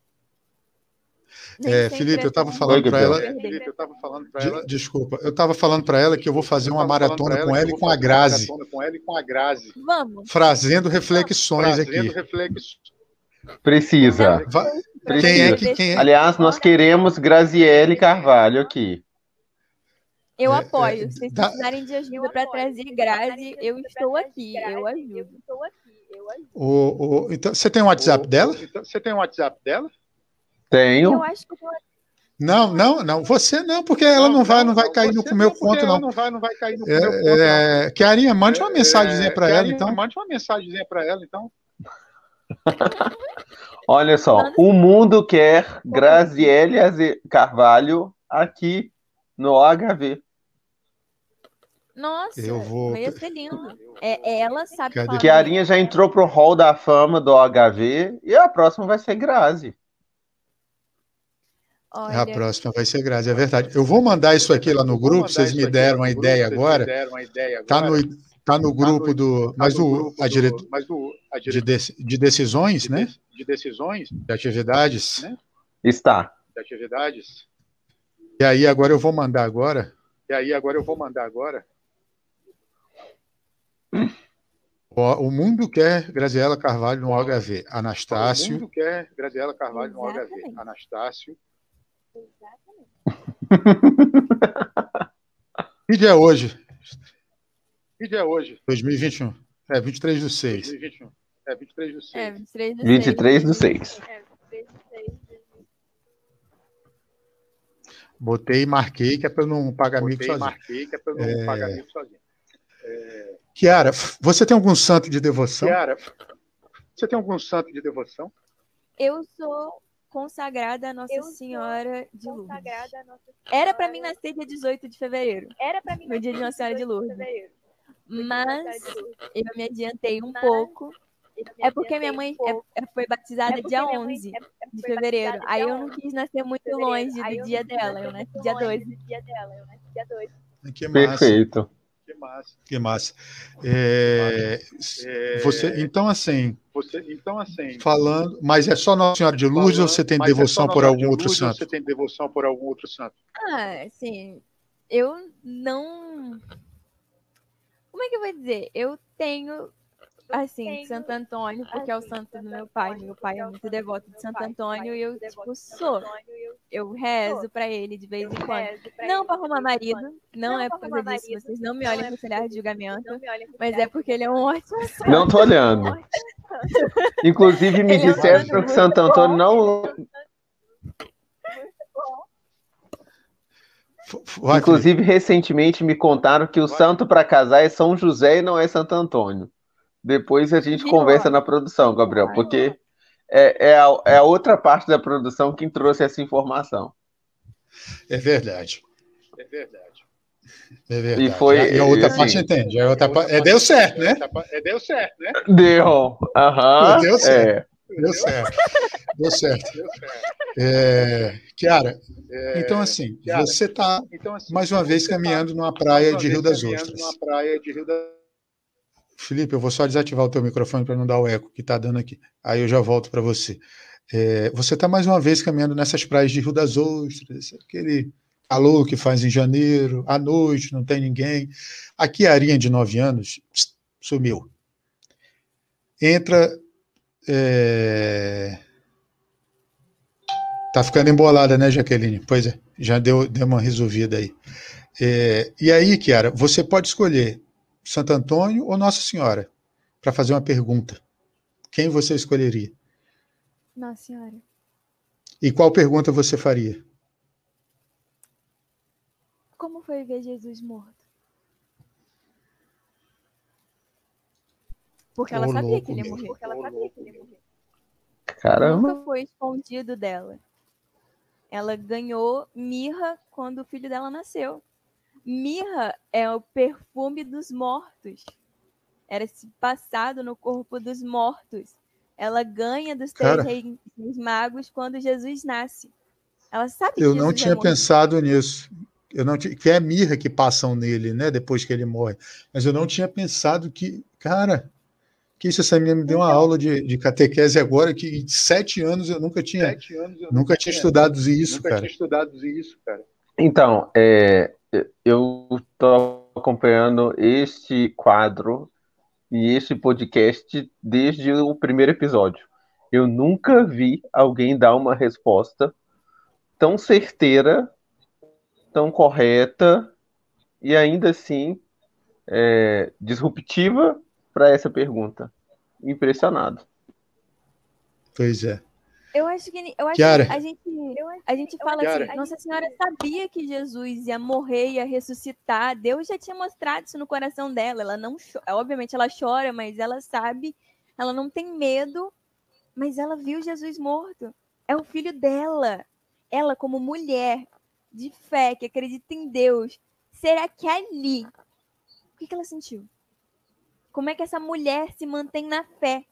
Speaker 1: É, Felipe, eu estava falando para ela. Felipe, eu estava falando ela. Desculpa, eu estava falando para ela que eu vou fazer uma maratona com ela e com a Grazi.
Speaker 2: Com ela e com a Grazi. Vamos.
Speaker 1: Fazendo reflexões aqui.
Speaker 3: Precisa. Precisa. Quem é que, quem é? Aliás, nós queremos Graziele Carvalho aqui.
Speaker 2: Eu é, apoio. É, Se vocês precisarem de ajuda para trazer Grazi, eu estou aqui. Eu ajudo.
Speaker 1: O, o, então, você tem um WhatsApp o, dela?
Speaker 3: Então, você tem um WhatsApp dela? Tenho. Eu acho que
Speaker 1: não, não, não. Você não, porque ela não, não vai, não vai não, cair no meu conto, não.
Speaker 3: Não vai, não vai cair no
Speaker 1: é, meu conto. É, Kiarinha, mande uma mensagenzinha para ela, então.
Speaker 3: Mande uma mensagenzinha para ela, então. Olha só, o mundo quer Graziele Carvalho aqui no OHV.
Speaker 2: Nossa, eu vou... ia ser lindo. É, ela sabe
Speaker 3: Cadê? Que a Arinha já entrou pro hall da fama do OHV e a próxima vai ser Grazi.
Speaker 1: Olha... A próxima vai ser Grazi, é verdade. Eu vou mandar isso aqui lá no grupo, vocês me deram uma ideia agora. Tá no, tá no grupo do. Mas o, a diretor. De, de decisões, né?
Speaker 3: De decisões.
Speaker 1: De atividades. Né?
Speaker 3: Está.
Speaker 1: De atividades. E aí, agora eu vou mandar agora.
Speaker 3: E aí, agora eu vou mandar agora.
Speaker 1: O mundo quer Graziela Carvalho no OHV. Anastácio. O
Speaker 3: mundo quer Graziela Carvalho no OHV. Anastácio.
Speaker 1: que dia é hoje?
Speaker 3: Que dia é hoje?
Speaker 1: 2021. É, 23 do
Speaker 3: 6. 2021. É, 23 do 6. É,
Speaker 2: 23 do
Speaker 3: 6. 23 do 6. É,
Speaker 1: Botei e marquei, que é para eu não pagar Botei mico sozinho.
Speaker 3: marquei, que é para eu não é... pagar mico sozinho.
Speaker 1: É... Kiara, você tem algum santo de devoção?
Speaker 3: Kiara, você tem algum santo de devoção?
Speaker 2: Eu sou consagrada a Nossa eu Senhora de Lourdes. Era para mim nascer dia 18 de fevereiro. Era para mim no dia de Nossa Senhora de Lourdes. Mas eu me adiantei um pouco é porque minha mãe é, é, foi batizada é dia 11 de fevereiro. Aí eu não quis nascer muito longe do dia dela. Eu nasci dia 12.
Speaker 1: Que massa.
Speaker 3: Perfeito.
Speaker 1: Que massa. Que massa. É, você, então, assim.
Speaker 3: Você, então, assim.
Speaker 1: Falando, mas é só Nossa Senhora de Luz falando, ou você tem devoção é por algum outro
Speaker 3: Luz,
Speaker 1: santo?
Speaker 3: Você tem devoção por algum outro santo?
Speaker 2: Ah, sim. Eu não. Como é que eu vou dizer? Eu tenho assim, Santo Antônio, porque é o santo do meu pai. Meu pai é muito devoto de Santo Antônio e eu, tipo, sou. Eu rezo para ele de vez em quando. Não para arrumar marido, não é por causa disso. Vocês não me olhem com olhar de julgamento, mas é porque ele é um ótimo santo.
Speaker 3: Não tô olhando. Inclusive, me disseram que Santo Antônio não. Inclusive, recentemente me contaram que o santo para casar é São José e não é Santo Antônio. Depois a gente conversa na produção, Gabriel, porque é, é, a, é a outra parte da produção que trouxe essa informação.
Speaker 1: É verdade.
Speaker 3: É verdade.
Speaker 1: É verdade.
Speaker 3: E foi.
Speaker 1: E a outra assim, parte entende. A outra parte, é, deu certo, né?
Speaker 3: É, deu certo, né? Deu. Aham.
Speaker 1: Deu certo. É. Deu certo. Deu certo. Deu certo. É, Kiara, é, então assim, Chiara, você está então, assim, mais uma vez tá caminhando numa praia de Rio das Ostras. Numa
Speaker 3: praia de Rio das
Speaker 1: Felipe, eu vou só desativar o teu microfone para não dar o eco que está dando aqui. Aí eu já volto para você. É, você está mais uma vez caminhando nessas praias de Rio das Ostras, aquele calor que faz em janeiro, à noite, não tem ninguém. Aqui a Arinha de 9 anos pss, sumiu. Entra. É... Tá ficando embolada, né, Jaqueline? Pois é, já deu, deu uma resolvida aí. É, e aí, Kiara, você pode escolher Santo Antônio ou Nossa Senhora? Para fazer uma pergunta. Quem você escolheria?
Speaker 2: Nossa Senhora.
Speaker 1: E qual pergunta você faria?
Speaker 2: Como foi ver Jesus morto? Porque ela sabia que ele ia morrer. Porque ela sabia que ele ia morrer.
Speaker 3: Caramba.
Speaker 2: Nunca foi escondido dela. Ela ganhou mirra quando o filho dela nasceu. Mirra é o perfume dos mortos. Era se passado no corpo dos mortos. Ela ganha dos três reis magos quando Jesus nasce. Ela sabe
Speaker 1: Eu não tinha pensado nisso. Eu não tinha, que é mirra que passam nele, né, depois que ele morre. Mas eu não tinha pensado que, cara, Que isso, essa menina me deu uma aula de, de catequese agora que de sete anos eu nunca tinha, eu nunca tinha estudado isso, nunca cara. Tinha estudado
Speaker 3: isso, cara. Então, é, eu estou acompanhando este quadro e este podcast desde o primeiro episódio. Eu nunca vi alguém dar uma resposta tão certeira, tão correta e ainda assim é, disruptiva para essa pergunta. Impressionado.
Speaker 1: Pois é.
Speaker 2: Eu acho que, eu acho que a gente, a gente fala Chiara. assim, Nossa Senhora sabia que Jesus ia morrer, ia ressuscitar. Deus já tinha mostrado isso no coração dela. Ela não, obviamente ela chora, mas ela sabe, ela não tem medo, mas ela viu Jesus morto. É o filho dela. Ela como mulher de fé que acredita em Deus, será que ali o que, que ela sentiu? Como é que essa mulher se mantém na fé?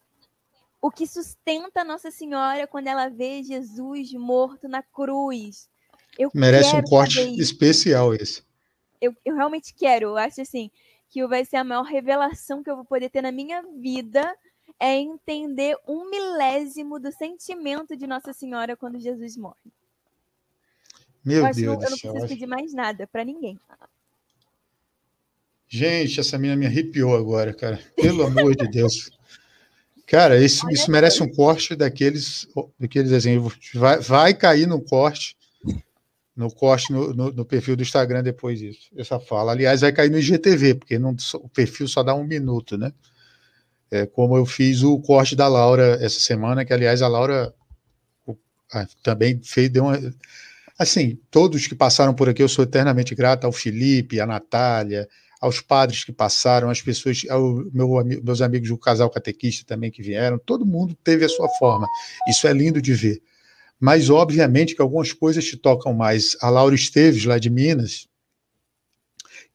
Speaker 2: O que sustenta Nossa Senhora quando ela vê Jesus morto na cruz?
Speaker 1: Eu Merece um corte especial esse.
Speaker 2: Eu, eu realmente quero. Eu acho assim que vai ser a maior revelação que eu vou poder ter na minha vida é entender um milésimo do sentimento de Nossa Senhora quando Jesus morre.
Speaker 1: Meu
Speaker 2: eu
Speaker 1: Deus eu
Speaker 2: não preciso pedir mais nada para ninguém.
Speaker 1: Gente, essa menina me arrepiou agora, cara. Pelo amor de Deus. Cara, isso, isso merece um corte daqueles, daqueles exemplos. Vai, vai cair no corte, no corte no, no, no, perfil do Instagram depois disso. Essa fala. Aliás, vai cair no IGTV, porque não, o perfil só dá um minuto, né? É, como eu fiz o corte da Laura essa semana, que aliás a Laura também fez, deu uma. Assim, todos que passaram por aqui, eu sou eternamente grato ao Felipe, à Natália, aos padres que passaram, às pessoas, aos meu, meus amigos do casal catequista também que vieram, todo mundo teve a sua forma. Isso é lindo de ver. Mas, obviamente, que algumas coisas te tocam mais. A Laura Esteves, lá de Minas,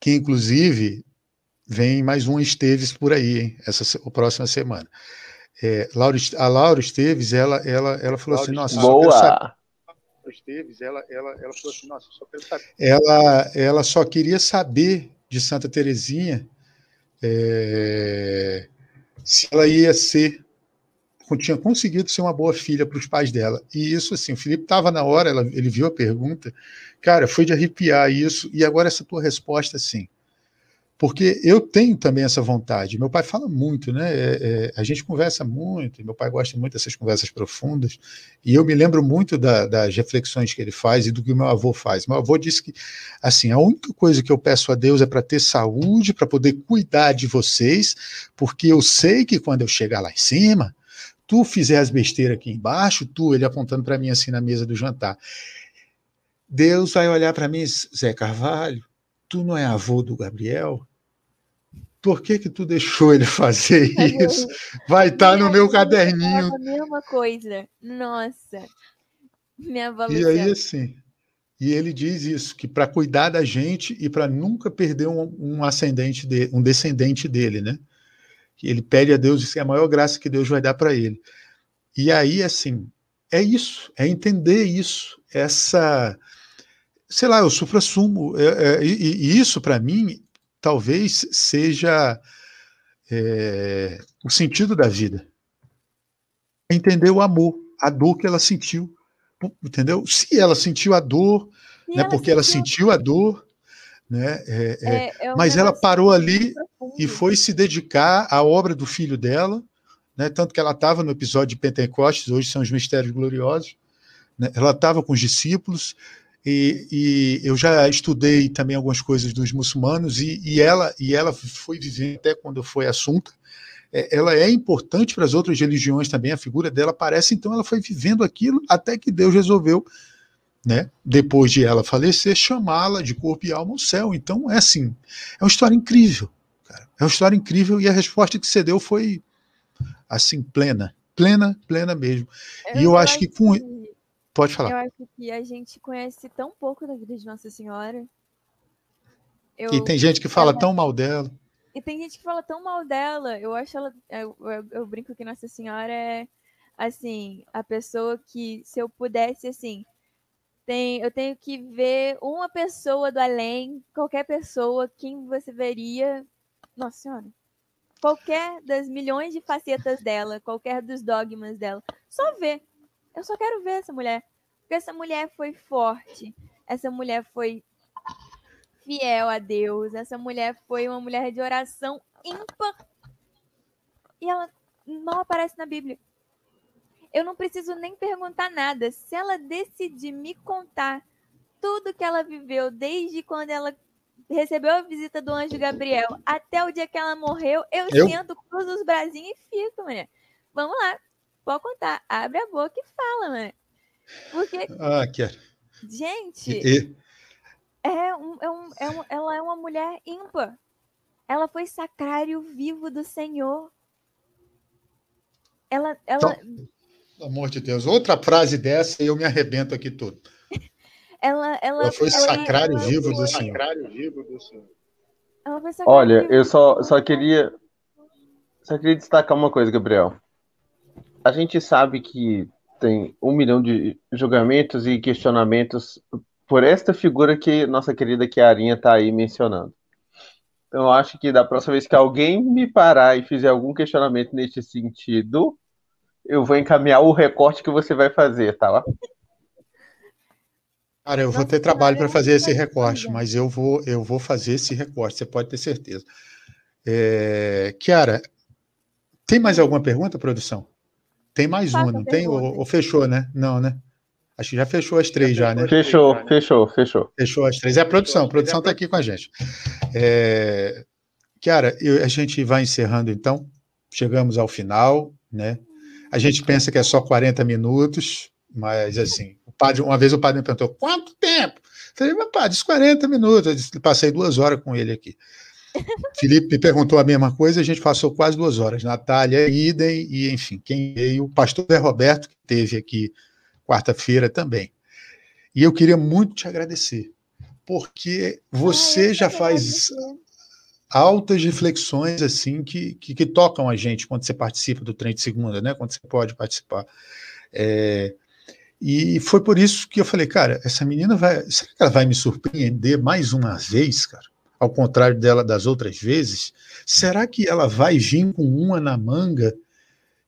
Speaker 1: que inclusive vem mais um Esteves por aí, hein, essa a próxima semana. É, Laura, a Laura Esteves, ela, ela, ela falou Laura assim: nossa,
Speaker 3: boa.
Speaker 1: Esteves, ela, ela, ela falou assim: nossa, só quero saber. Ela, ela só queria saber de Santa Terezinha, é, se ela ia ser, tinha conseguido ser uma boa filha para os pais dela. E isso, assim, o Felipe estava na hora, ela, ele viu a pergunta, cara, foi de arrepiar isso, e agora essa tua resposta, assim, porque eu tenho também essa vontade. Meu pai fala muito, né? É, é, a gente conversa muito, meu pai gosta muito dessas conversas profundas, e eu me lembro muito da, das reflexões que ele faz e do que meu avô faz. Meu avô disse que, assim, a única coisa que eu peço a Deus é para ter saúde, para poder cuidar de vocês, porque eu sei que quando eu chegar lá em cima, tu fizer as besteiras aqui embaixo, tu, ele apontando para mim assim na mesa do jantar, Deus vai olhar para mim, Zé Carvalho, tu não é avô do Gabriel? por que que tu deixou ele fazer isso? Vai estar tá no meu caderninho.
Speaker 2: A mesma coisa. Nossa. Minha avó
Speaker 1: E aí, assim, e ele diz isso, que para cuidar da gente e para nunca perder um, um, ascendente, de, um descendente dele, né? Ele pede a Deus, isso é a maior graça que Deus vai dar para ele. E aí, assim, é isso, é entender isso, essa, sei lá, o supra-sumo. É, é, e, e isso, para mim, talvez seja é, o sentido da vida. Entender o amor, a dor que ela sentiu. Entendeu? Se ela sentiu a dor, né, ela porque sentiu... ela sentiu a dor, né, é, é, é mas ela parou ali e foi se dedicar à obra do filho dela, né, tanto que ela estava no episódio de Pentecostes, hoje são os mistérios gloriosos, né, ela estava com os discípulos, e, e, eu já estudei também algumas coisas dos muçulmanos e, e, ela e ela foi vivendo até quando foi assunta. É, ela é importante para as outras religiões também. A figura dela aparece, então ela foi vivendo aquilo até que Deus resolveu, né? Depois de ela falecer, chamá-la de corpo e alma ao céu. Então é assim, é uma história incrível, cara. É uma história incrível e a resposta que você deu foi assim plena, plena, plena mesmo. Eu e eu acho que com Pode falar.
Speaker 2: Eu acho que a gente conhece tão pouco da vida de Nossa Senhora.
Speaker 1: Eu, e tem gente que fala ela, tão mal dela.
Speaker 2: E tem gente que fala tão mal dela. Eu acho ela. Eu, eu, eu, brinco que Nossa Senhora é, assim, a pessoa que, se eu pudesse, assim. Tem, eu tenho que ver uma pessoa do além, qualquer pessoa, quem você veria. Nossa Senhora. qualquer das milhões de facetas dela, qualquer dos dogmas dela. Só ver. Eu só quero ver essa mulher. Porque essa mulher foi forte. Essa mulher foi fiel a Deus. Essa mulher foi uma mulher de oração ímpar. E ela não aparece na Bíblia. Eu não preciso nem perguntar nada. Se ela decidir me contar tudo que ela viveu desde quando ela recebeu a visita do anjo Gabriel até o dia que ela morreu, eu, eu? sento, cruzo os bracinhos e fico, mano. Vamos lá, pode contar. Abre a boca e fala, mano. Porque.
Speaker 1: Ah, que...
Speaker 2: Gente. E... É um, é um, é um, ela é uma mulher ímpar. Ela foi sacrário vivo do Senhor. Ela. ela...
Speaker 1: Então, pelo amor de Deus, outra frase dessa e eu me arrebento aqui todo.
Speaker 2: ela, ela,
Speaker 1: ela foi ela, sacrário ela, vivo do Senhor. Sacrário
Speaker 3: vivo do Senhor. Olha, eu só, só queria. Só queria destacar uma coisa, Gabriel. A gente sabe que tem um milhão de julgamentos e questionamentos por esta figura que nossa querida Chiarinha está aí mencionando. Então, eu acho que da próxima vez que alguém me parar e fizer algum questionamento nesse sentido, eu vou encaminhar o recorte que você vai fazer, tá?
Speaker 1: Cara, eu vou ter trabalho para fazer esse recorte, mas eu vou, eu vou fazer esse recorte, você pode ter certeza. É... Kiara, tem mais alguma pergunta, produção? Tem mais Faça uma, não tem? Ou, ou, fechou, né? Não, né? Acho que já fechou as três, já, né?
Speaker 3: Fechou, fechou, fechou.
Speaker 1: Fechou as três. É a produção, a produção está aqui com a gente. É... Kiara, eu, a gente vai encerrando então. Chegamos ao final, né? A gente pensa que é só 40 minutos, mas assim, o padre, uma vez o padre me perguntou: quanto tempo? Eu falei, mas padre, 40 minutos. Eu disse, passei duas horas com ele aqui. Felipe me perguntou a mesma coisa, a gente passou quase duas horas. Natália, idem, e enfim, quem veio, o pastor Zé Roberto, que teve aqui quarta-feira também. E eu queria muito te agradecer, porque você ah, já faz altas reflexões assim que, que, que, tocam a gente quando você participa do trem de segunda, né? Quando você pode participar. É, e foi por isso que eu falei, cara, essa menina vai. Será que ela vai me surpreender mais uma vez, cara? Ao contrário dela das outras vezes? Será que ela vai vir com uma na manga?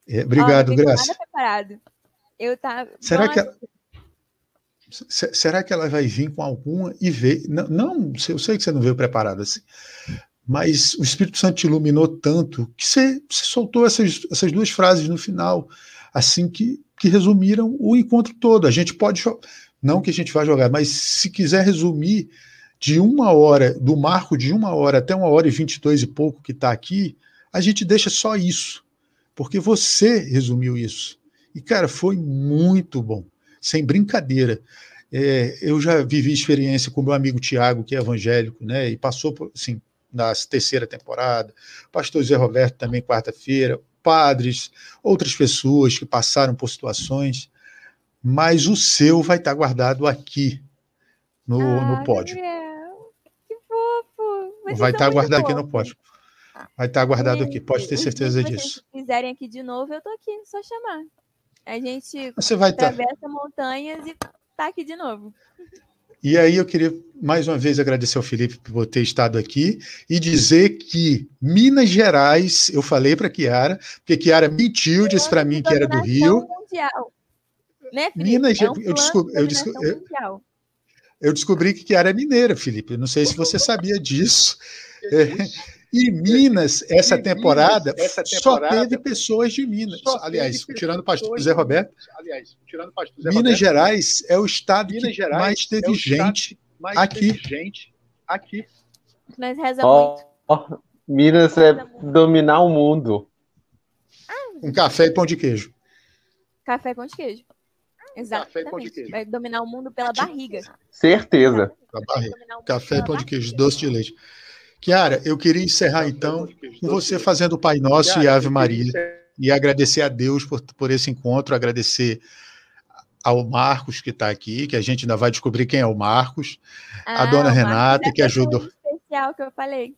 Speaker 1: É, obrigado, oh, Graça.
Speaker 2: preparado. Eu tava.
Speaker 1: Será Nossa. que ela... Será que ela vai vir com alguma e ver? Não, não, eu sei que você não veio preparado assim, mas o Espírito Santo te iluminou tanto que você, você soltou essas, essas duas frases no final, assim que, que resumiram o encontro todo. A gente pode, não que a gente vá jogar, mas se quiser resumir de uma hora, do marco de uma hora até uma hora e vinte e dois e pouco que está aqui, a gente deixa só isso, porque você resumiu isso. E, cara, foi muito bom, sem brincadeira. É, eu já vivi experiência com meu amigo Tiago, que é evangélico, né, e passou por, assim, na terceira temporada, pastor Zé Roberto também quarta-feira, padres, outras pessoas que passaram por situações, mas o seu vai estar guardado aqui no, ah, no pódio.
Speaker 2: Que fofo!
Speaker 1: vai estar guardado aqui no pódio. Vai estar guardado aqui, pode ter certeza disso.
Speaker 2: Se quiserem aqui de novo, eu tô aqui, só chamar. A gente
Speaker 1: Você vai
Speaker 2: atravessa tá... montanhas e tá aqui de novo.
Speaker 1: E aí eu queria mais uma vez agradecer ao Felipe por ter estado aqui e dizer que Minas Gerais, eu falei para Kiara, porque Kiara mentiu, disse para mim que era do Rio. Mundial.
Speaker 2: Né, Minas
Speaker 1: é um eu, descobri, eu, eu, eu, descobri que Kiara é mineira, Felipe. Eu não sei se você sabia disso. É, e Minas, essa, e temporada, Minas, essa temporada, só teve pessoas de Minas. Aliás, tirando o pastor José Roberto. Aliás, tirando o pastor José Minas Roberto, Gerais é o estado Minas que Gerais mais teve é gente mais aqui. Teve
Speaker 3: gente aqui. Nós rezamos oh, muito. Oh, Minas é dominar o mundo.
Speaker 1: Um café e pão de queijo.
Speaker 2: Café e pão de queijo. Exatamente. Vai dominar o mundo pela barriga.
Speaker 3: Certeza.
Speaker 1: Barriga. Café e pão de queijo, doce de leite. Kiara, eu queria encerrar então com você fazendo o Pai Nosso e Ave Maria e agradecer a Deus por, por esse encontro, agradecer ao Marcos que está aqui, que a gente ainda vai descobrir quem é o Marcos, ah, a dona Renata que ajudou.
Speaker 2: especial que eu falei.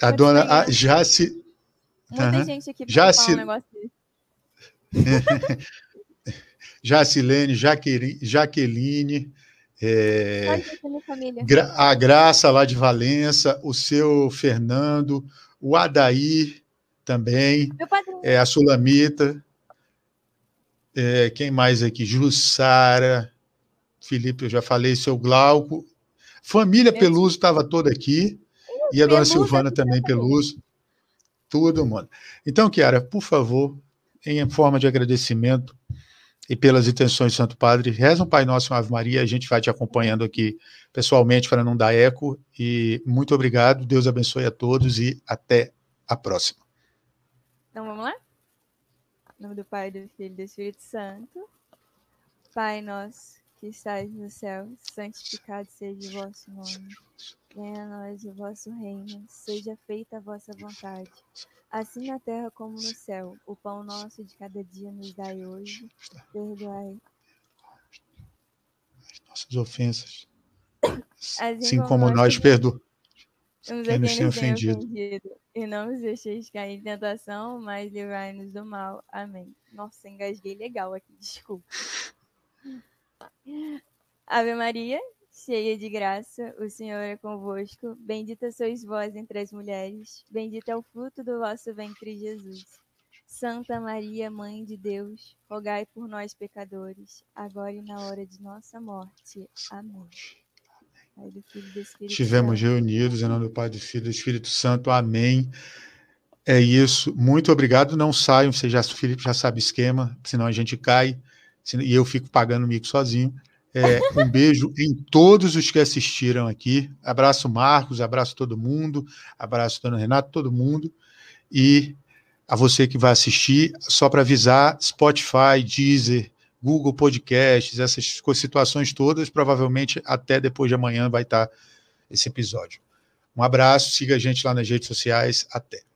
Speaker 1: A dona a, Jace.
Speaker 2: Muita gente aqui para falar um negócio
Speaker 1: Jacilene, Jaqueline, É, a Graça lá de Valença, o seu Fernando, o Adair também, é, a Sulamita, é, quem mais aqui? Jussara, Felipe, eu já falei, seu Glauco, família Peluso estava toda aqui, e a dona Silvana também Peluso, tudo, mano. Então, Kiara, por favor, em forma de agradecimento e pelas intenções do Santo Padre, reza um Pai Nosso, uma Ave Maria, a gente vai te acompanhando aqui pessoalmente para não dar eco, e muito obrigado, Deus abençoe a todos e até a próxima.
Speaker 2: Então vamos lá? Em nome do Pai, do Filho e do Espírito Santo. Pai nosso, que estais no céu, santificado seja o vosso nome. Venha a nós o vosso reino, seja feita a vossa vontade, assim na terra como no céu. O pão nosso de cada dia nos dai hoje. Perdoai
Speaker 1: as nossas ofensas, assim como nós perdoamos quem nos tem ofendido. ofendido.
Speaker 2: E não nos deixeis cair em tentação, mas livrai-nos do mal. Amém. Nossa, engasguei legal aqui, desculpa. Ave Maria, cheia de graça, o Senhor é convosco. Bendita sois vós entre as mulheres, bendito é o fruto do vosso ventre, Jesus. Santa Maria, Mãe de Deus, rogai por nós, pecadores, agora e na hora de nossa morte. Amém.
Speaker 1: Estivemos reunidos em nome do Pai, do Filho e do Espírito Santo. Amém. É isso. Muito obrigado. Não saiam, você já, o Felipe já sabe o esquema, senão a gente cai e eu fico pagando o mico sozinho. É, um beijo em todos os que assistiram aqui. Abraço, Marcos, abraço todo mundo, abraço, Dona Renato, todo mundo. E a você que vai assistir, só para avisar: Spotify, Deezer, Google Podcasts, essas situações todas, provavelmente até depois de amanhã vai estar esse episódio. Um abraço, siga a gente lá nas redes sociais, até.